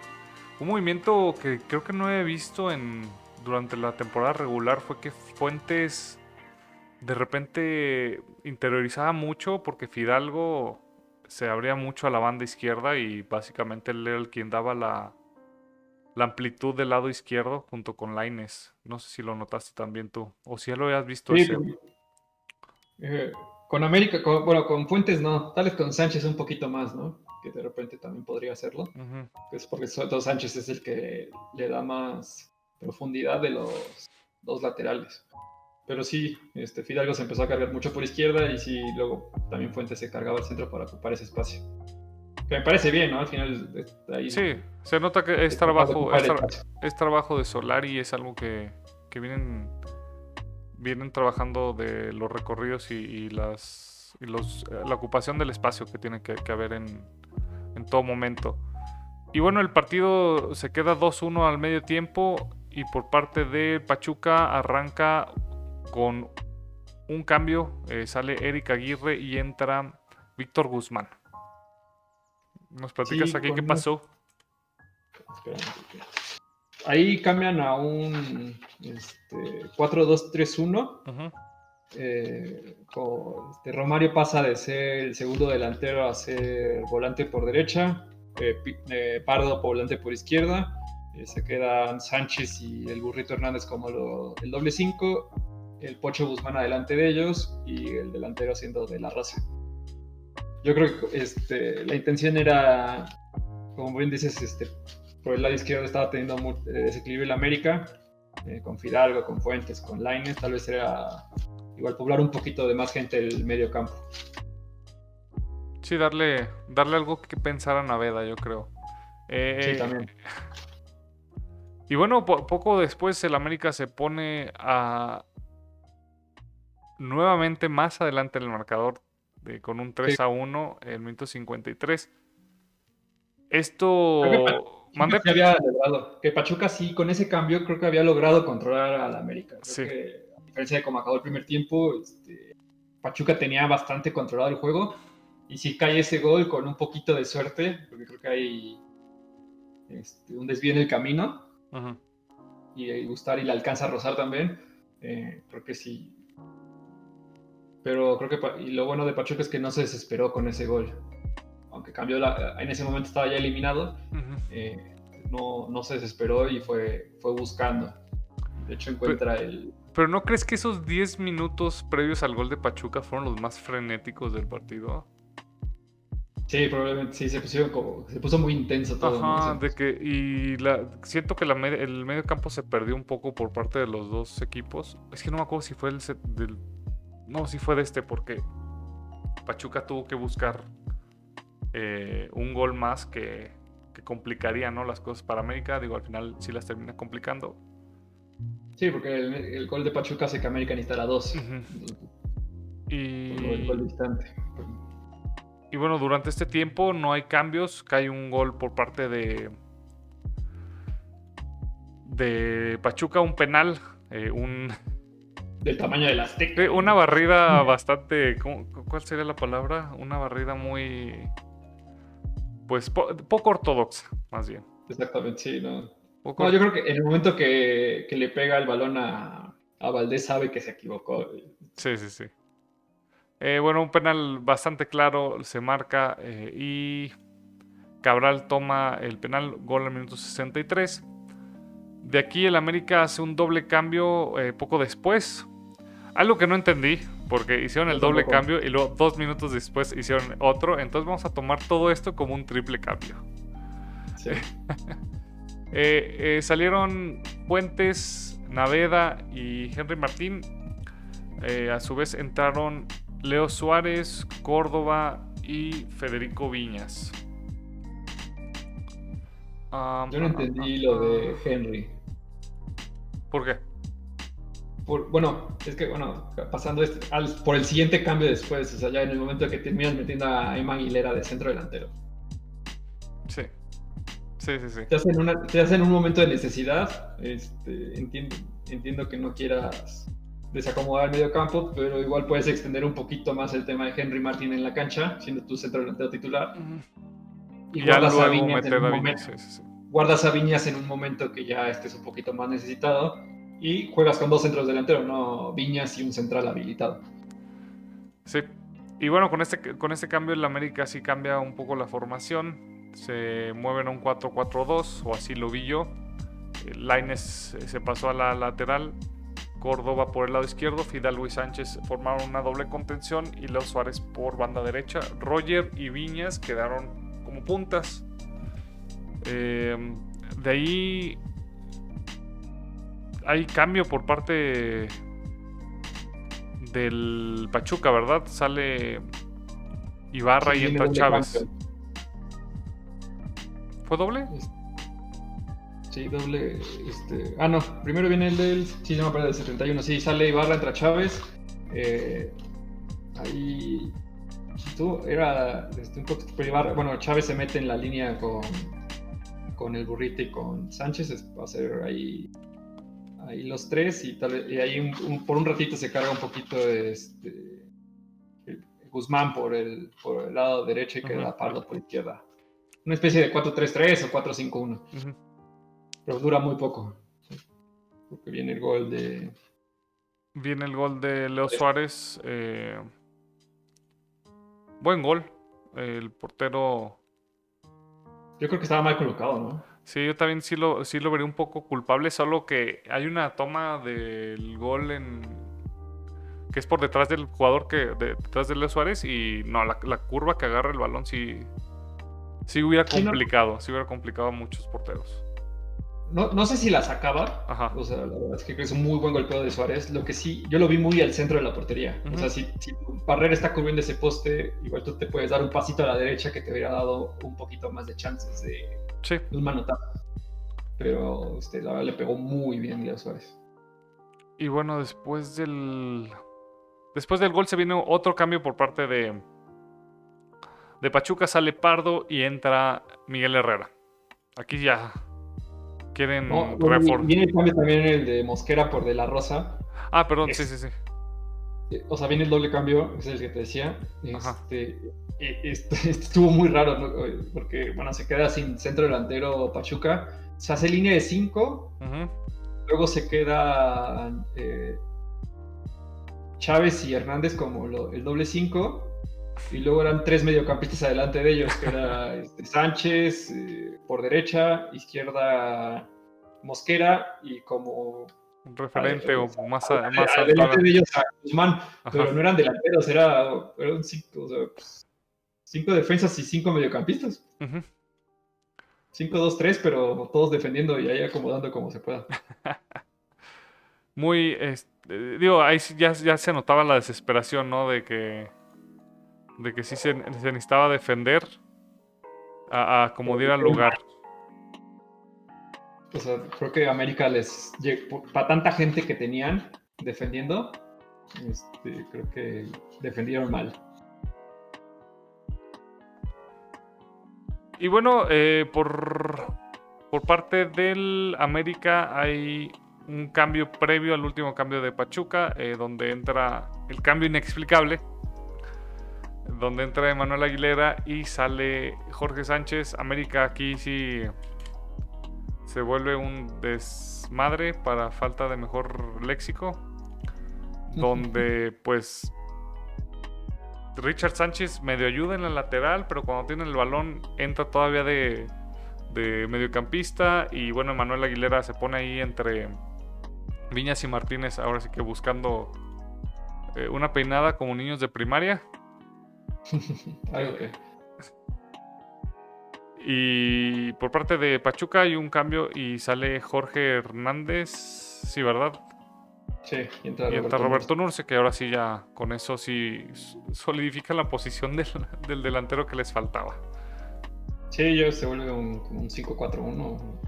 Un movimiento que creo que no he visto en durante la temporada regular fue que Fuentes de repente interiorizaba mucho porque Fidalgo se abría mucho a la banda izquierda y básicamente él era el quien daba la, la amplitud del lado izquierdo junto con Laines. No sé si lo notaste también tú o si ya lo habías visto. Sí, eh, con América, bueno, con Fuentes no, tal vez con Sánchez un poquito más, ¿no? Que de repente también podría hacerlo. pues porque sobre todo Sánchez es el que le da más profundidad de los dos laterales. Pero sí, este, Fidalgo se empezó a cargar mucho por izquierda y sí, luego también Fuentes se cargaba al centro para ocupar ese espacio. Que me parece bien, ¿no? Al final ahí... Sí, se nota que es trabajo, es, trabajo de Solari y es algo que, que vienen, vienen trabajando de los recorridos y, las, y los, eh, la ocupación del espacio que tiene que, que haber en, en todo momento. Y bueno, el partido se queda 2-1 al medio tiempo y por parte de Pachuca arranca con un cambio. Eh, sale Eric Aguirre y entra Víctor Guzmán. ¿Nos platicas aquí qué pasó? Ahí cambian a un este, 4-2-3-1. Eh, este, Romario pasa de ser el segundo delantero a ser volante por derecha. Eh, Pardo volante por izquierda. se quedan Sánchez y el Burrito Hernández como el doble 5 el Pocho Guzmán adelante de ellos y el delantero haciendo de la raza. Yo creo que este, la intención era, como bien dices, este, por el lado izquierdo estaba teniendo eh, desequilibrio el América, eh, con Fidalgo, con Fuentes, con Laines, tal vez era igual poblar un poquito de más gente el medio campo. Sí, darle, darle algo que pensar a Naveda, yo creo. sí, también. Y bueno, poco después el América se pone a, nuevamente más adelante en el marcador con un 3 a 1 el minuto 53. Esto... Que, había que Pachuca sí, con ese cambio creo que había logrado controlar al América. a diferencia de cómo acabó el primer tiempo, este, Pachuca tenía bastante controlado el juego. Y si cae ese gol con un poquito de suerte, porque creo que hay este, un desvío en el camino, y Gustar y le alcanza a rozar también, eh, creo que sí, pero creo que y lo bueno de Pachuca es que no se desesperó con ese gol. Aunque cambió la, en ese momento estaba ya eliminado, eh, no, no, se desesperó y fue, fue buscando. De hecho encuentra el... Pero ¿no crees que esos 10 minutos previos al gol de Pachuca fueron los más frenéticos del partido? Sí, probablemente sí, se, como, se puso muy intenso todo. Ajá, de que, y la, siento que la el medio campo se perdió un poco por parte de los dos equipos. Es que no me acuerdo si fue el del no, sí fue de este porque Pachuca tuvo que buscar eh, un gol más que, complicaría ¿no? las cosas para América. Digo, al final sí las termina complicando. Sí, porque el, gol de Pachuca hace que América necesitara dos. Y... Y bueno, durante este tiempo no hay cambios. Cae un gol por parte de. De Pachuca, un penal. Eh, un, del tamaño del Azteca. Una barrida bastante. ¿Cuál sería la palabra? Una barrida muy. Pues poco ortodoxa, más bien. Exactamente, sí, ¿no? no yo creo que en el momento que, le pega el balón a, a, Valdés sabe que se equivocó. Sí, sí, sí. Eh, bueno, un penal bastante claro se marca eh, y Cabral toma el penal, gol al minuto 63. De aquí el América hace un doble cambio eh, poco después. Algo que no entendí, porque hicieron el doble cambio y luego dos minutos después hicieron otro. Entonces vamos a tomar todo esto como un triple cambio. Sí. Eh, eh, salieron Puentes, Naveda y Henry Martín. Eh, a su vez entraron Leo Suárez, Córdoba y Federico Viñas. Yo no entendí lo de Henry. ¿Por qué? Bueno, es que, bueno, pasando este, por el siguiente cambio después, o sea, ya en el momento que terminan metiendo a Emma Aguilera de centro delantero. Sí. Sí, sí, sí. Te hacen, una, te hacen un momento de necesidad. Este, entiendo, entiendo que no quieras desacomodar el medio campo, pero igual puedes extender un poquito más el tema de Henry Martin en la cancha, siendo tu centro delantero titular. Y, guardas, a Viñas en un momento, guardas a Viñas en un momento que ya estés un poquito más necesitado y juegas con dos centros delanteros, no Viñas y un central habilitado. Sí, y bueno, con este, con este cambio el América sí cambia un poco la formación, se mueven un 4-4-2 o así lo vi yo. Laines se pasó a la lateral, Córdoba por el lado izquierdo, Fidalgo y Sánchez formaron una doble contención y Leo Suárez por banda derecha. Roger y Viñas quedaron como puntas. Eh, de ahí hay cambio por parte del Pachuca, ¿verdad? Sale Ibarra y entra Chávez. ¿Fue doble? Sí, doble. Este, ah, no. Primero viene el del. Sí, no me del 71. Sí, sale Ibarra, entra Chávez. Eh, ahí. Tú, era este, un poco. Ibarra, bueno, Chávez se mete en la línea con, con el burrito y con Sánchez. Va a ser ahí. Ahí los tres. Y, tal, y ahí por un ratito se carga un poquito este, Guzmán por el, por el lado derecho y queda Pardo por izquierda. Una especie de 4-3-3 o 4-5-1. Pero dura muy poco. Porque viene el gol de. Viene el gol de Leo Suárez. Eh, buen gol. El portero. Yo creo que estaba mal colocado, ¿no? Sí, yo también sí lo, sí lo vería un poco culpable, solo que hay una toma del gol en. que es por detrás del jugador que. detrás de Leo Suárez. Y no, la, curva que agarra el balón sí. Sí hubiera complicado. Sí hubiera complicado a muchos porteros no, sé si la sacaba. O sea, la verdad es que es un muy buen golpeo de Suárez. Lo que sí, yo lo vi muy al centro de la portería. O sea, si, si Barrera está cubriendo ese poste, igual tú te puedes dar un pasito a la derecha que te hubiera dado un poquito más de chances de, sí. un manotazo. Pero este, la verdad le pegó muy bien a Suárez. Y bueno, después del. Después del gol se viene otro cambio por parte de. De Pachuca sale Pardo y entra Miguel Herrera. Aquí ya quieren no, Viene el cambio también el de Mosquera por De La Rosa. Ah, perdón, sí, sí, sí. Eh, o sea, viene el doble cambio, es el que te decía. Este, estuvo muy raro, porque, bueno, se queda sin centro delantero Pachuca. Se hace línea de 5. Luego se queda eh, Chávez y Hernández como el doble 5. Y luego eran tres mediocampistas adelante de ellos, que era este, Sánchez eh, por derecha, izquierda Mosquera y como un referente o más, a, más adelante de ellos a Guzmán, pero no eran delanteros, era, eran cinco, pues, cinco, defensas y cinco mediocampistas. 5-2-3, pero todos defendiendo y ahí acomodando como se pueda. Muy, este, digo, ahí ya, ya se notaba la desesperación, ¿no? De que de que sí se, necesitaba defender a, a como diera lugar. O sea, creo que América les. Para tanta gente que tenían defendiendo, este, creo que defendieron mal. Y bueno, eh, por, por parte del América hay un cambio previo al último cambio de Pachuca, eh, donde entra el cambio inexplicable donde entra Emanuel Aguilera y sale Jorge Sánchez. América aquí sí se vuelve un desmadre para falta de mejor léxico. Donde pues Richard Sánchez medio ayuda en la lateral, pero cuando tiene el balón entra todavía de, de mediocampista. Y bueno, Emanuel Aguilera se pone ahí entre Viñas y Martínez, ahora sí que buscando eh, una peinada como niños de primaria. Y por parte de Pachuca hay un cambio y sale Jorge Hernández, sí, ¿verdad? Sí, y entra, Roberto, Nurce, que ahora sí ya con eso sí solidifica la posición del, delantero que les faltaba. Sí, yo se vuelve un, un 5-4-1.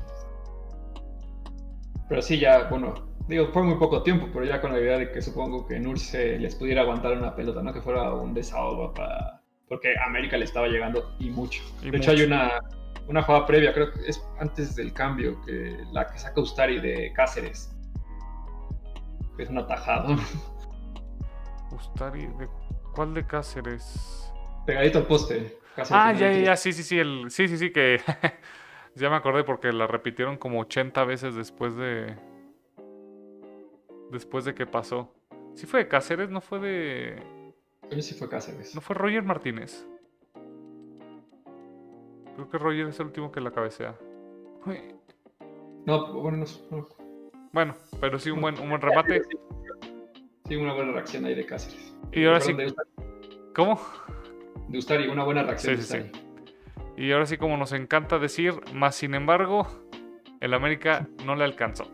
Pero sí, ya, bueno, digo, fue muy poco tiempo, pero ya con la idea de que supongo que Nurse les pudiera aguantar una pelota, ¿no? Que fuera un desahogo para... Porque América le estaba llegando y mucho. de hecho, hay una, una jugada previa, creo que es antes del cambio, que la que saca Ustari de Cáceres. Es un atajado. Ustari, ¿de cuál de Cáceres? Pegadito al poste. ah, ya, ya, sí, sí, sí, el, sí, sí, sí, que ya me acordé porque la repitieron como 80 veces después de después de que pasó. Sí fue de Cáceres, no fue de sí fue Cáceres. ¿No fue Roger Martínez? Creo que Roger es el último que la cabecea. No, bueno, no, Bueno, pero sí un buen, un buen remate. Sí, una buena reacción ahí de Cáceres. Y ahora sí. ¿Cómo? De Ustari, una buena reacción sí, sí, Y ahora sí, como nos encanta decir, más sin embargo, el América no le alcanzó.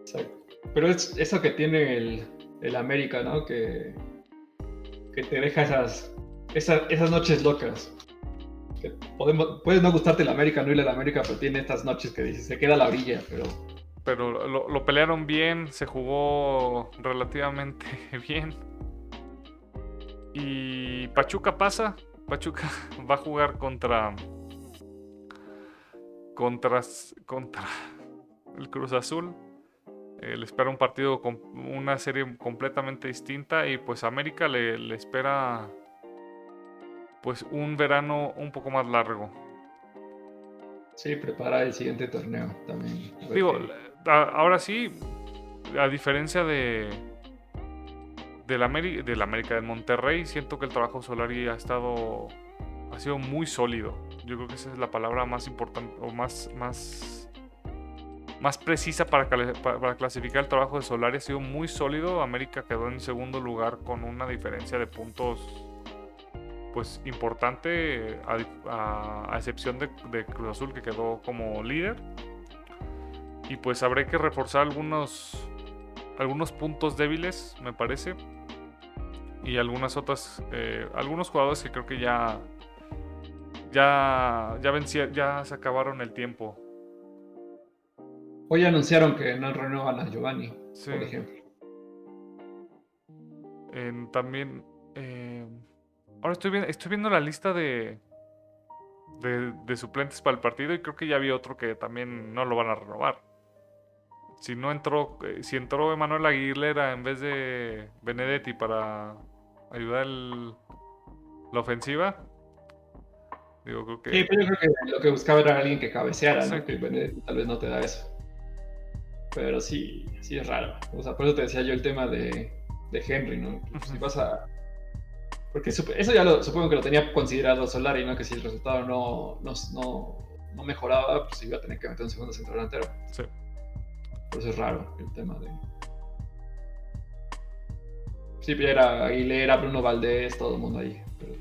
Exacto. Pero es eso que tiene el, el América, ¿no? Que, que te deja esas, esas, esas noches locas podemos, puede no gustarte la América, no ir a la América, pero tiene estas noches que dice, se queda a la orilla, pero... Pero lo, pelearon bien, se jugó relativamente bien. Y Pachuca pasa. Pachuca va a jugar contra. Contra. Contra el Cruz Azul. Eh, le espera un partido con una serie completamente distinta. Y pues América le espera pues un verano un poco más largo. Sí, prepara el siguiente torneo también. Digo, ahora sí, a diferencia de del, América, del América de Monterrey, siento que el trabajo Solari ha estado ha sido muy sólido. Yo creo que esa es la palabra más importante o más más más precisa para, para, clasificar el trabajo de Solari. Ha sido muy sólido. América quedó en segundo lugar con una diferencia de puntos pues importante, a, excepción de, Cruz Azul que quedó como líder. Y pues habré que reforzar algunos, algunos puntos débiles, me parece. Y algunas otras, eh, algunos jugadores que creo que ya, ya, ya, ya se acabaron el tiempo. Hoy anunciaron que no renuevan a Giovanni, por ejemplo. también eh, Ahora estoy viendo, estoy viendo la lista de, de, suplentes para el partido y creo que ya había otro que también no lo van a renovar. Si no entró, eh, si entró Emanuel Aguilera en vez de Benedetti para ayudar la ofensiva, digo, creo que... Sí, pero yo creo que lo que buscaba era alguien que cabeceara, ¿no? Que Benedetti tal vez no te da eso. Pero sí, sí es raro. O sea, por eso te decía yo el tema de, de Henry, ¿no? Si vas a porque eso ya lo, supongo que lo tenía considerado Solari, ¿no? Que si el resultado no, no, no, mejoraba, pues iba a tener que meter un segundo centro delantero. Sí. Por eso es raro el tema de. Sí, era Aguilera, Bruno Valdés, todo el mundo ahí. Pero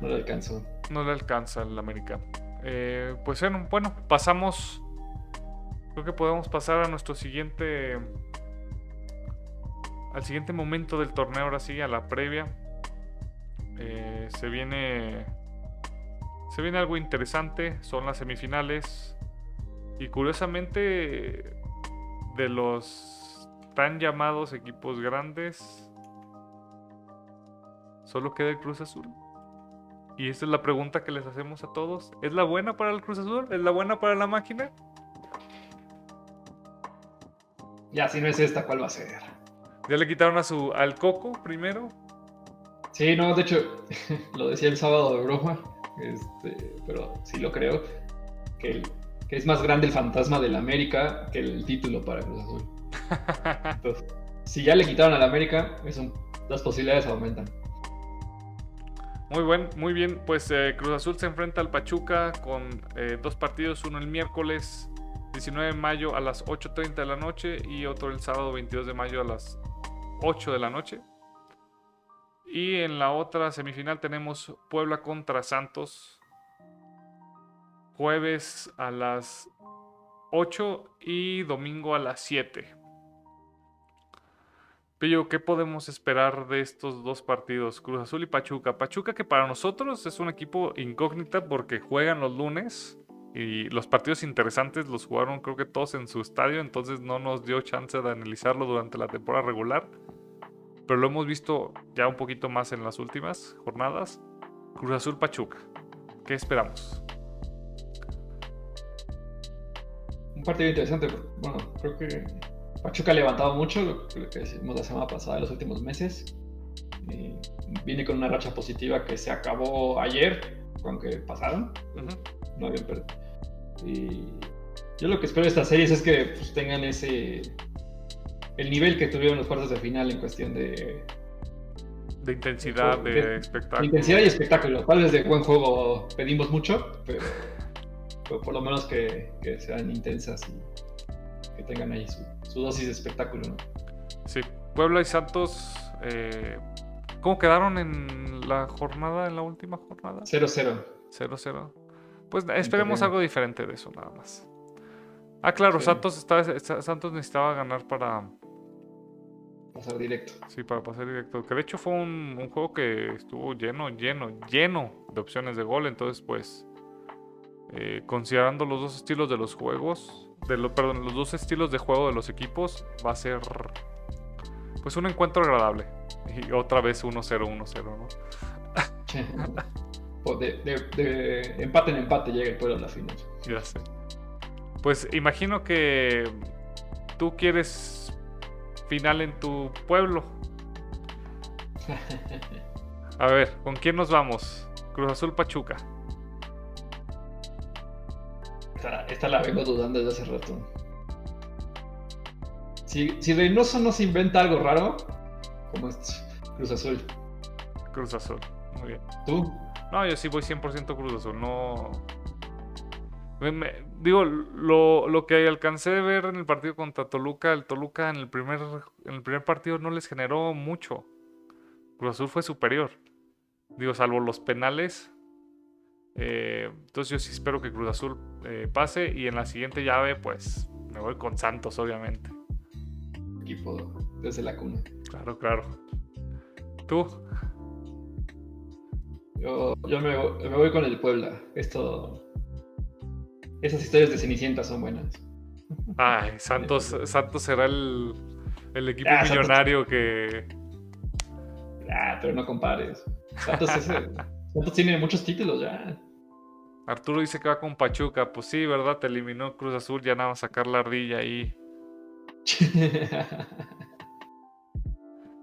no le alcanzó. No le alcanza el América. Eh, pues bueno, bueno, pasamos. Creo que podemos pasar a nuestro siguiente. Al siguiente momento del torneo, ahora sí, a la previa. Eh, se viene. Se viene algo interesante. Son las semifinales. Y curiosamente. De los tan llamados equipos grandes. Solo queda el Cruz Azul. Y esa es la pregunta que les hacemos a todos. ¿Es la buena para el Cruz Azul? ¿Es la buena para la máquina? Ya, si no es esta, ¿cuál va a ser? Ya le quitaron a su al Coco primero. Sí, no, de hecho, lo decía el sábado de broma, este, pero sí lo creo, que, es más grande el fantasma del América que el título para Cruz Azul. Entonces, si ya le quitaron al América, las posibilidades aumentan. Muy buen, muy bien. Pues eh, Cruz Azul se enfrenta al Pachuca con eh, dos partidos, uno el miércoles 19 de mayo a las 8.30 de la noche y otro el sábado 22 de mayo a las 8 de la noche. Y en la otra semifinal tenemos Puebla contra Santos. Jueves a las 8 y domingo a las 7. Pillo, ¿qué podemos esperar de estos dos partidos? Cruz Azul y Pachuca. Pachuca que para nosotros es un equipo incógnita porque juegan los lunes y los partidos interesantes los jugaron creo que todos en su estadio, entonces no nos dio chance de analizarlo durante la temporada regular pero lo hemos visto ya un poquito más en las últimas jornadas. Cruz Azul Pachuca. ¿Qué esperamos? Un partido interesante. Bueno, creo que Pachuca ha levantado mucho, lo, que decimos la semana pasada, en los últimos meses. viene con una racha positiva que se acabó ayer, aunque pasaron. No habían perdido. Y yo lo que espero de estas series es que pues, tengan ese. el nivel que tuvieron los cuartos de final en cuestión de. De intensidad, de, espectáculo. De intensidad y espectáculo. Tal vez de buen juego pedimos mucho, pero, por lo menos que, sean intensas y que tengan ahí su, dosis de espectáculo. ¿no? Sí, Puebla y Santos. Eh, ¿Cómo quedaron en la jornada, en la última jornada? 0-0. 0-0. Pues esperemos algo diferente de eso, nada más. Ah, claro, Santos, Santos necesitaba ganar para. Pasar directo. Sí, para pasar directo. Que de hecho fue un, juego que estuvo lleno, lleno, lleno de opciones de gol. Entonces, pues. Eh, considerando los dos estilos de los juegos. De lo, perdón, los dos estilos de juego de los equipos. Va a ser. Pues un encuentro agradable. Y otra vez 1-0, 1-0, ¿no? de, de, empate en empate llega el pueblo a la final. Ya sé. Pues imagino que tú quieres final en tu pueblo. A ver, ¿con quién nos vamos? Cruz Azul Pachuca. Esta, la vengo dudando desde hace rato. Si, si Reynoso no se inventa algo raro, como es Cruz Azul. Cruz Azul, muy bien. ¿Tú? No, yo sí voy 100% Cruz Azul. No. digo, lo, que alcancé de ver en el partido contra Toluca, el Toluca en el primer, en el primer partido no les generó mucho. Cruz Azul fue superior. Digo, salvo los penales. Eh, entonces yo sí espero que Cruz Azul eh, pase y en la siguiente llave pues me voy con Santos, obviamente. Equipo desde la cuna. Claro, claro. ¿Tú? Yo, me, voy con el Puebla. Esto. Esas historias de Cenicienta son buenas. Ay, Santos, Santos será el, el equipo ah, millonario que. Ah, pero no compares. Santos, tiene muchos títulos ya. Arturo dice que va con Pachuca. Pues sí, ¿verdad? Te eliminó Cruz Azul, ya nada más sacar la ardilla ahí.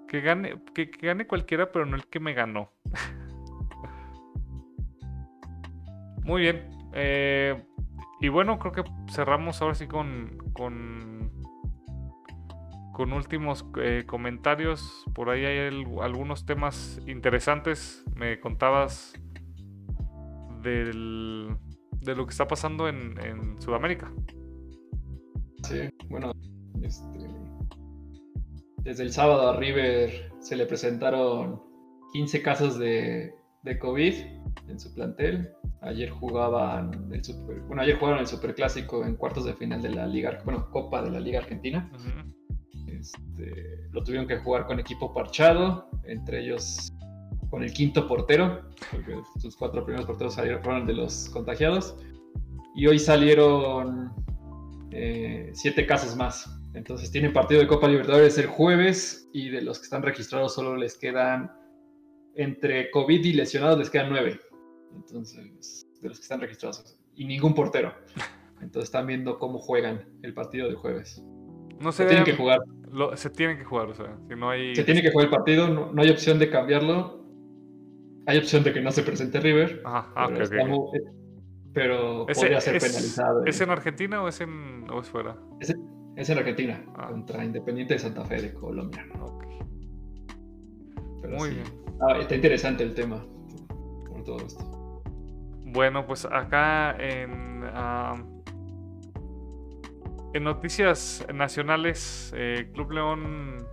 que gane, que gane cualquiera, pero no el que me ganó. Muy bien. Eh, y bueno, creo que cerramos ahora sí con, con, con últimos eh, comentarios. Por ahí hay algunos temas interesantes. Me contabas del, de lo que está pasando en, en Sudamérica. Sí, bueno, este, desde el sábado a River se le presentaron 15 casos de, de COVID en su plantel. Ayer jugaban el super, bueno, ayer jugaron el superclásico en cuartos de final de la Liga, bueno, Copa de la Liga Argentina. Este, lo tuvieron que jugar con equipo parchado, entre ellos con el quinto portero, porque sus cuatro primeros porteros salieron, fueron de los contagiados. Y hoy salieron eh, siete casos más. Entonces tienen partido de Copa Libertadores el jueves y de los que están registrados solo les quedan entre COVID y lesionados les quedan nueve. Entonces, de los que están registrados. Y ningún portero. Entonces están viendo cómo juegan el partido del jueves. No se, tienen que jugar. se tienen que jugar, o sea, si no hay... Se tiene que jugar el partido, no, hay opción de cambiarlo. Hay opción de que no se presente River. Ajá, ah, pero, pero podría ser penalizado. ¿Es en Argentina o es, en, o es fuera? Es, en Argentina, ah. contra Independiente de Santa Fe de Colombia. Muy bien. Ah, está interesante el tema por todo esto. Bueno, pues acá en, en noticias nacionales, eh, Club León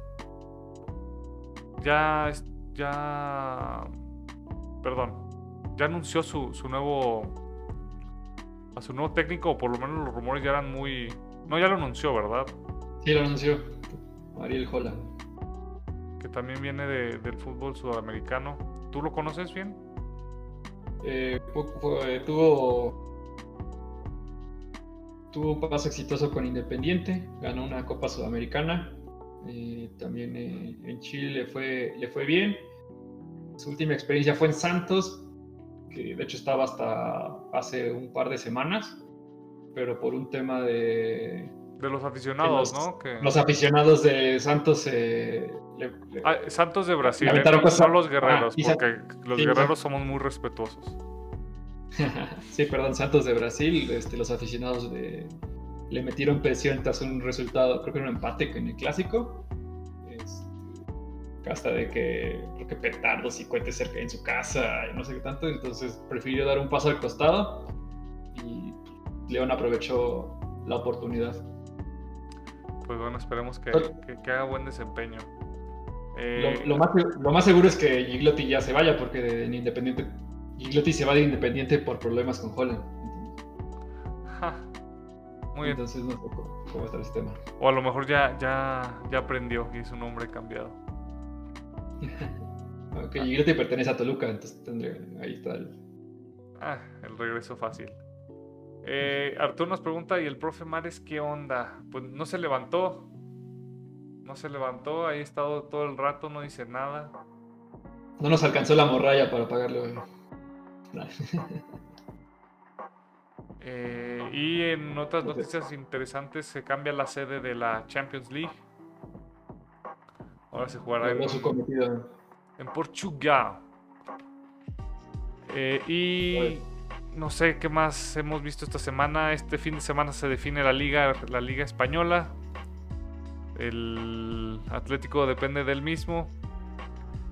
ya, ya, perdón, ya anunció su, su nuevo, a su nuevo técnico, o por lo menos los rumores ya eran muy, no, ya lo anunció, ¿verdad? Sí, lo anunció, Ariel Holland también viene del fútbol sudamericano. ¿Tú lo conoces bien? Eh, tuvo tuvo un paso exitoso con Independiente, ganó una Copa Sudamericana, eh, también eh, en Chile le fue, le fue bien. Su última experiencia fue en Santos, que de hecho estaba hasta hace un par de semanas, pero por un tema de, De los aficionados, los, ¿no? Que... Los aficionados de Santos. Eh, le, le, ah, Santos de Brasil, no los guerreros, Ah, porque los guerreros somos muy respetuosos. sí, perdón, Santos de Brasil. Este, los aficionados de, le metieron presión tras un resultado, creo que era un empate en el clásico. Este, hasta de que creo que petardos y cohetes cerca en su casa y no sé qué tanto. Entonces prefirió dar un paso al costado y León aprovechó la oportunidad. Pues bueno, esperemos que, Pero- que- que haga buen desempeño. Eh, Lo, lo más, lo más seguro es que Giglotti ya se vaya porque en Independiente Giglotti se va de Independiente por problemas con Holland. ja, muy bien. Entonces no sé cómo, está el tema. O a lo mejor ya, ya, ya aprendió y es un hombre cambiado. Aunque Giglotti pertenece a Toluca, entonces tendría, ahí está el... Ah, el regreso fácil. Eh, Arturo nos pregunta, ¿y el profe Mares qué onda? Pues no se levantó. No se levantó, ahí ha estado todo el rato, no dice nada. No nos alcanzó la morralla para pagarle. Eh, y en otras noticias interesantes se cambia la sede de la Champions League. Ahora se jugará en, en Portugal. Eh, y no sé qué más hemos visto esta semana. Este fin de semana se define la liga, la liga española. El Atlético depende del mismo.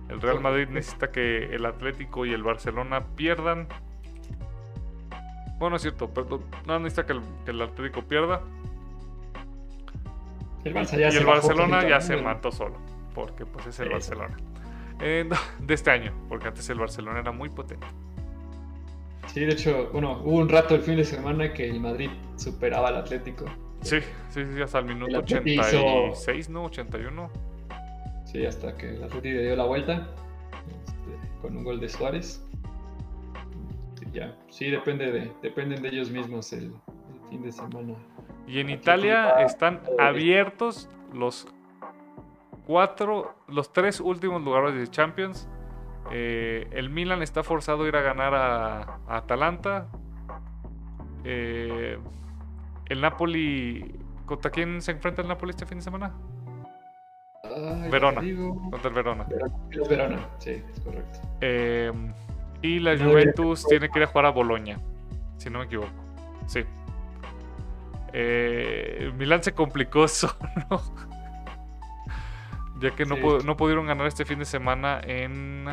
El Real Madrid necesita que el Atlético y el Barcelona pierdan. Bueno, es cierto, perdón. No necesita que el, que el Atlético pierda. El Barça ya y se el Barcelona poquito, ya ¿no? se El- mató solo. Porque pues es el. Barcelona. Eh, de este año. Porque antes el Barcelona era muy potente. Sí, de hecho, bueno, hubo un rato el fin de semana que el Madrid superaba al Atlético. Sí, sí, sí, hasta el minuto hizo- 86, ¿no? 81. Sí, hasta que el Atlético dio la vuelta este, con un gol de Suárez. Ya, sí, depende de, dependen de ellos mismos el, el fin de semana. Y en Atlético Italia están abiertos los cuatro, los tres últimos lugares de Champions. Eh, el Milan está forzado a ir a ganar a, a Atalanta. Eh, el Napoli. ¿Contra quién se enfrenta el Napoli este fin de semana? Ay, Verona. Contra el Verona. Verona. Es Verona, sí, es correcto. Eh, y la No Juventus tiene que ir a jugar a Boloña, si no me equivoco. Sí. Eh, Milán se complicó solo. ya que no, Sí. pu- no pudieron ganar este fin de semana en,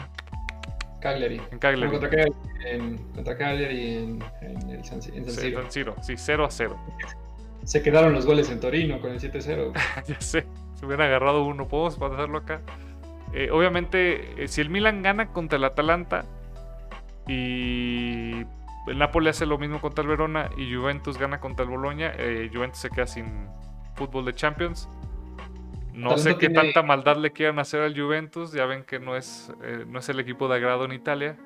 Cagliari. en Cagliari. Contra Cagliari en, contra Cagliari en, en el San, en San Sí. San Siro. Sí, 0 a 0. Se quedaron los goles en Torino con el 7-0. ya sé. Se hubiera agarrado uno. ¿Podemos pasarlo acá? Eh, obviamente, eh, si el Milan gana contra el Atalanta y el Napoli hace lo mismo contra el Verona y Juventus gana contra el Bologna, eh, Juventus se queda sin fútbol de Champions. No sé qué tiene- tanta maldad le quieran hacer al Juventus. Ya ven que no es, no es el equipo de agrado en Italia.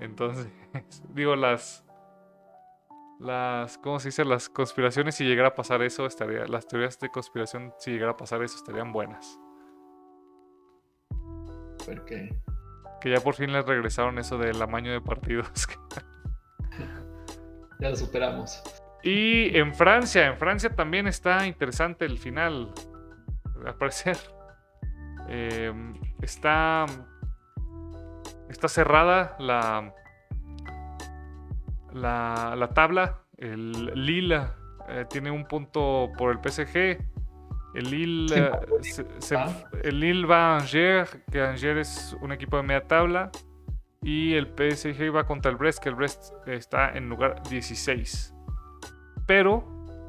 Entonces, digo, las. Las. ¿Cómo se dice? Las conspiraciones, si llegara a pasar eso, estaría. Las teorías de conspiración, si llegara a pasar eso, estarían buenas. Porque Que ya por fin les regresaron eso del amaño de partidos. ya lo superamos. y en Francia, en Francia también está interesante el final. Al parecer. Eh, está. Está cerrada la. La, la tabla. El Lille eh, tiene un punto por el PSG. El Lille, Sí, eh, se- se- ah. el Lille va a Angers, que Angers es un equipo de media tabla. Y el PSG va contra el Brest, que el Brest está en lugar 16. Pero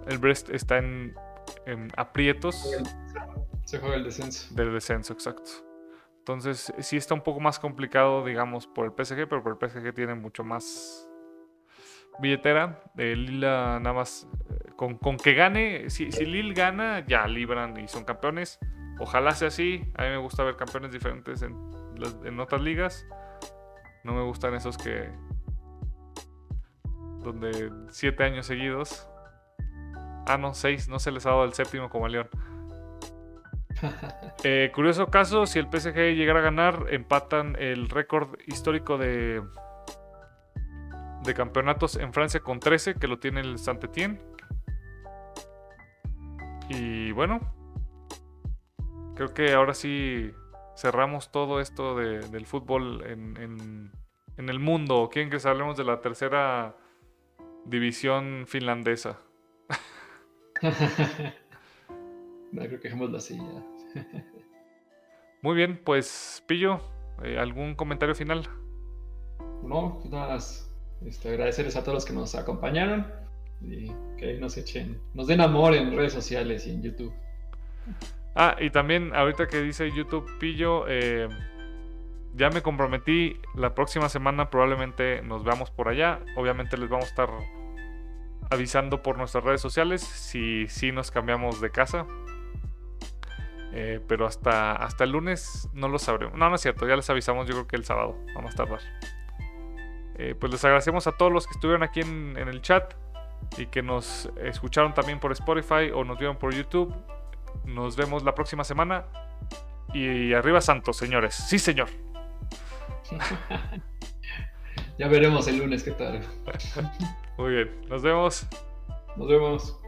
el Brest está en, en aprietos Se juega el descenso. del descenso, exacto. Entonces, sí está un poco más complicado, digamos, por el PSG, pero por el PSG tiene mucho más billetera. El Lille nada más, eh, con, con que gane, si, si Lille gana, ya libran y son campeones. Ojalá sea así. A mí me gusta ver campeones diferentes en, las- en otras ligas. No me gustan esos que... Donde siete años seguidos. Ah, no, seis. No se les ha dado el séptimo como a León. Eh, curioso caso, si el PSG llegara a ganar, empatan el récord histórico de, de campeonatos en Francia con 13, que lo tiene el Saint-Étienne. Y bueno, creo que ahora sí cerramos todo esto del fútbol en, en, el mundo. ¿Quieren que hablemos de la tercera división finlandesa? no, creo que dejémoslo así ya. Muy bien, pues Pillo, eh, ¿algún comentario final? No, nada más este, agradecerles a todos los que nos acompañaron y que nos echen, nos den amor en redes sociales y en YouTube. Ah, y también ahorita que dice YouTube Pillo, eh, ya me comprometí, la próxima semana probablemente nos veamos por allá. Obviamente les vamos a estar avisando por nuestras redes sociales si, si nos cambiamos de casa. Eh, pero hasta, hasta el lunes no lo sabremos. No, no es cierto, ya les avisamos yo creo que el sábado, vamos a tardar. Eh, pues les agradecemos a todos los que estuvieron aquí en, el chat y que nos escucharon también por Spotify o nos vieron por YouTube. Nos vemos la próxima semana. Y arriba Santos, señores. Sí, señor. ya veremos el lunes qué tal. Muy bien, nos vemos. Nos vemos.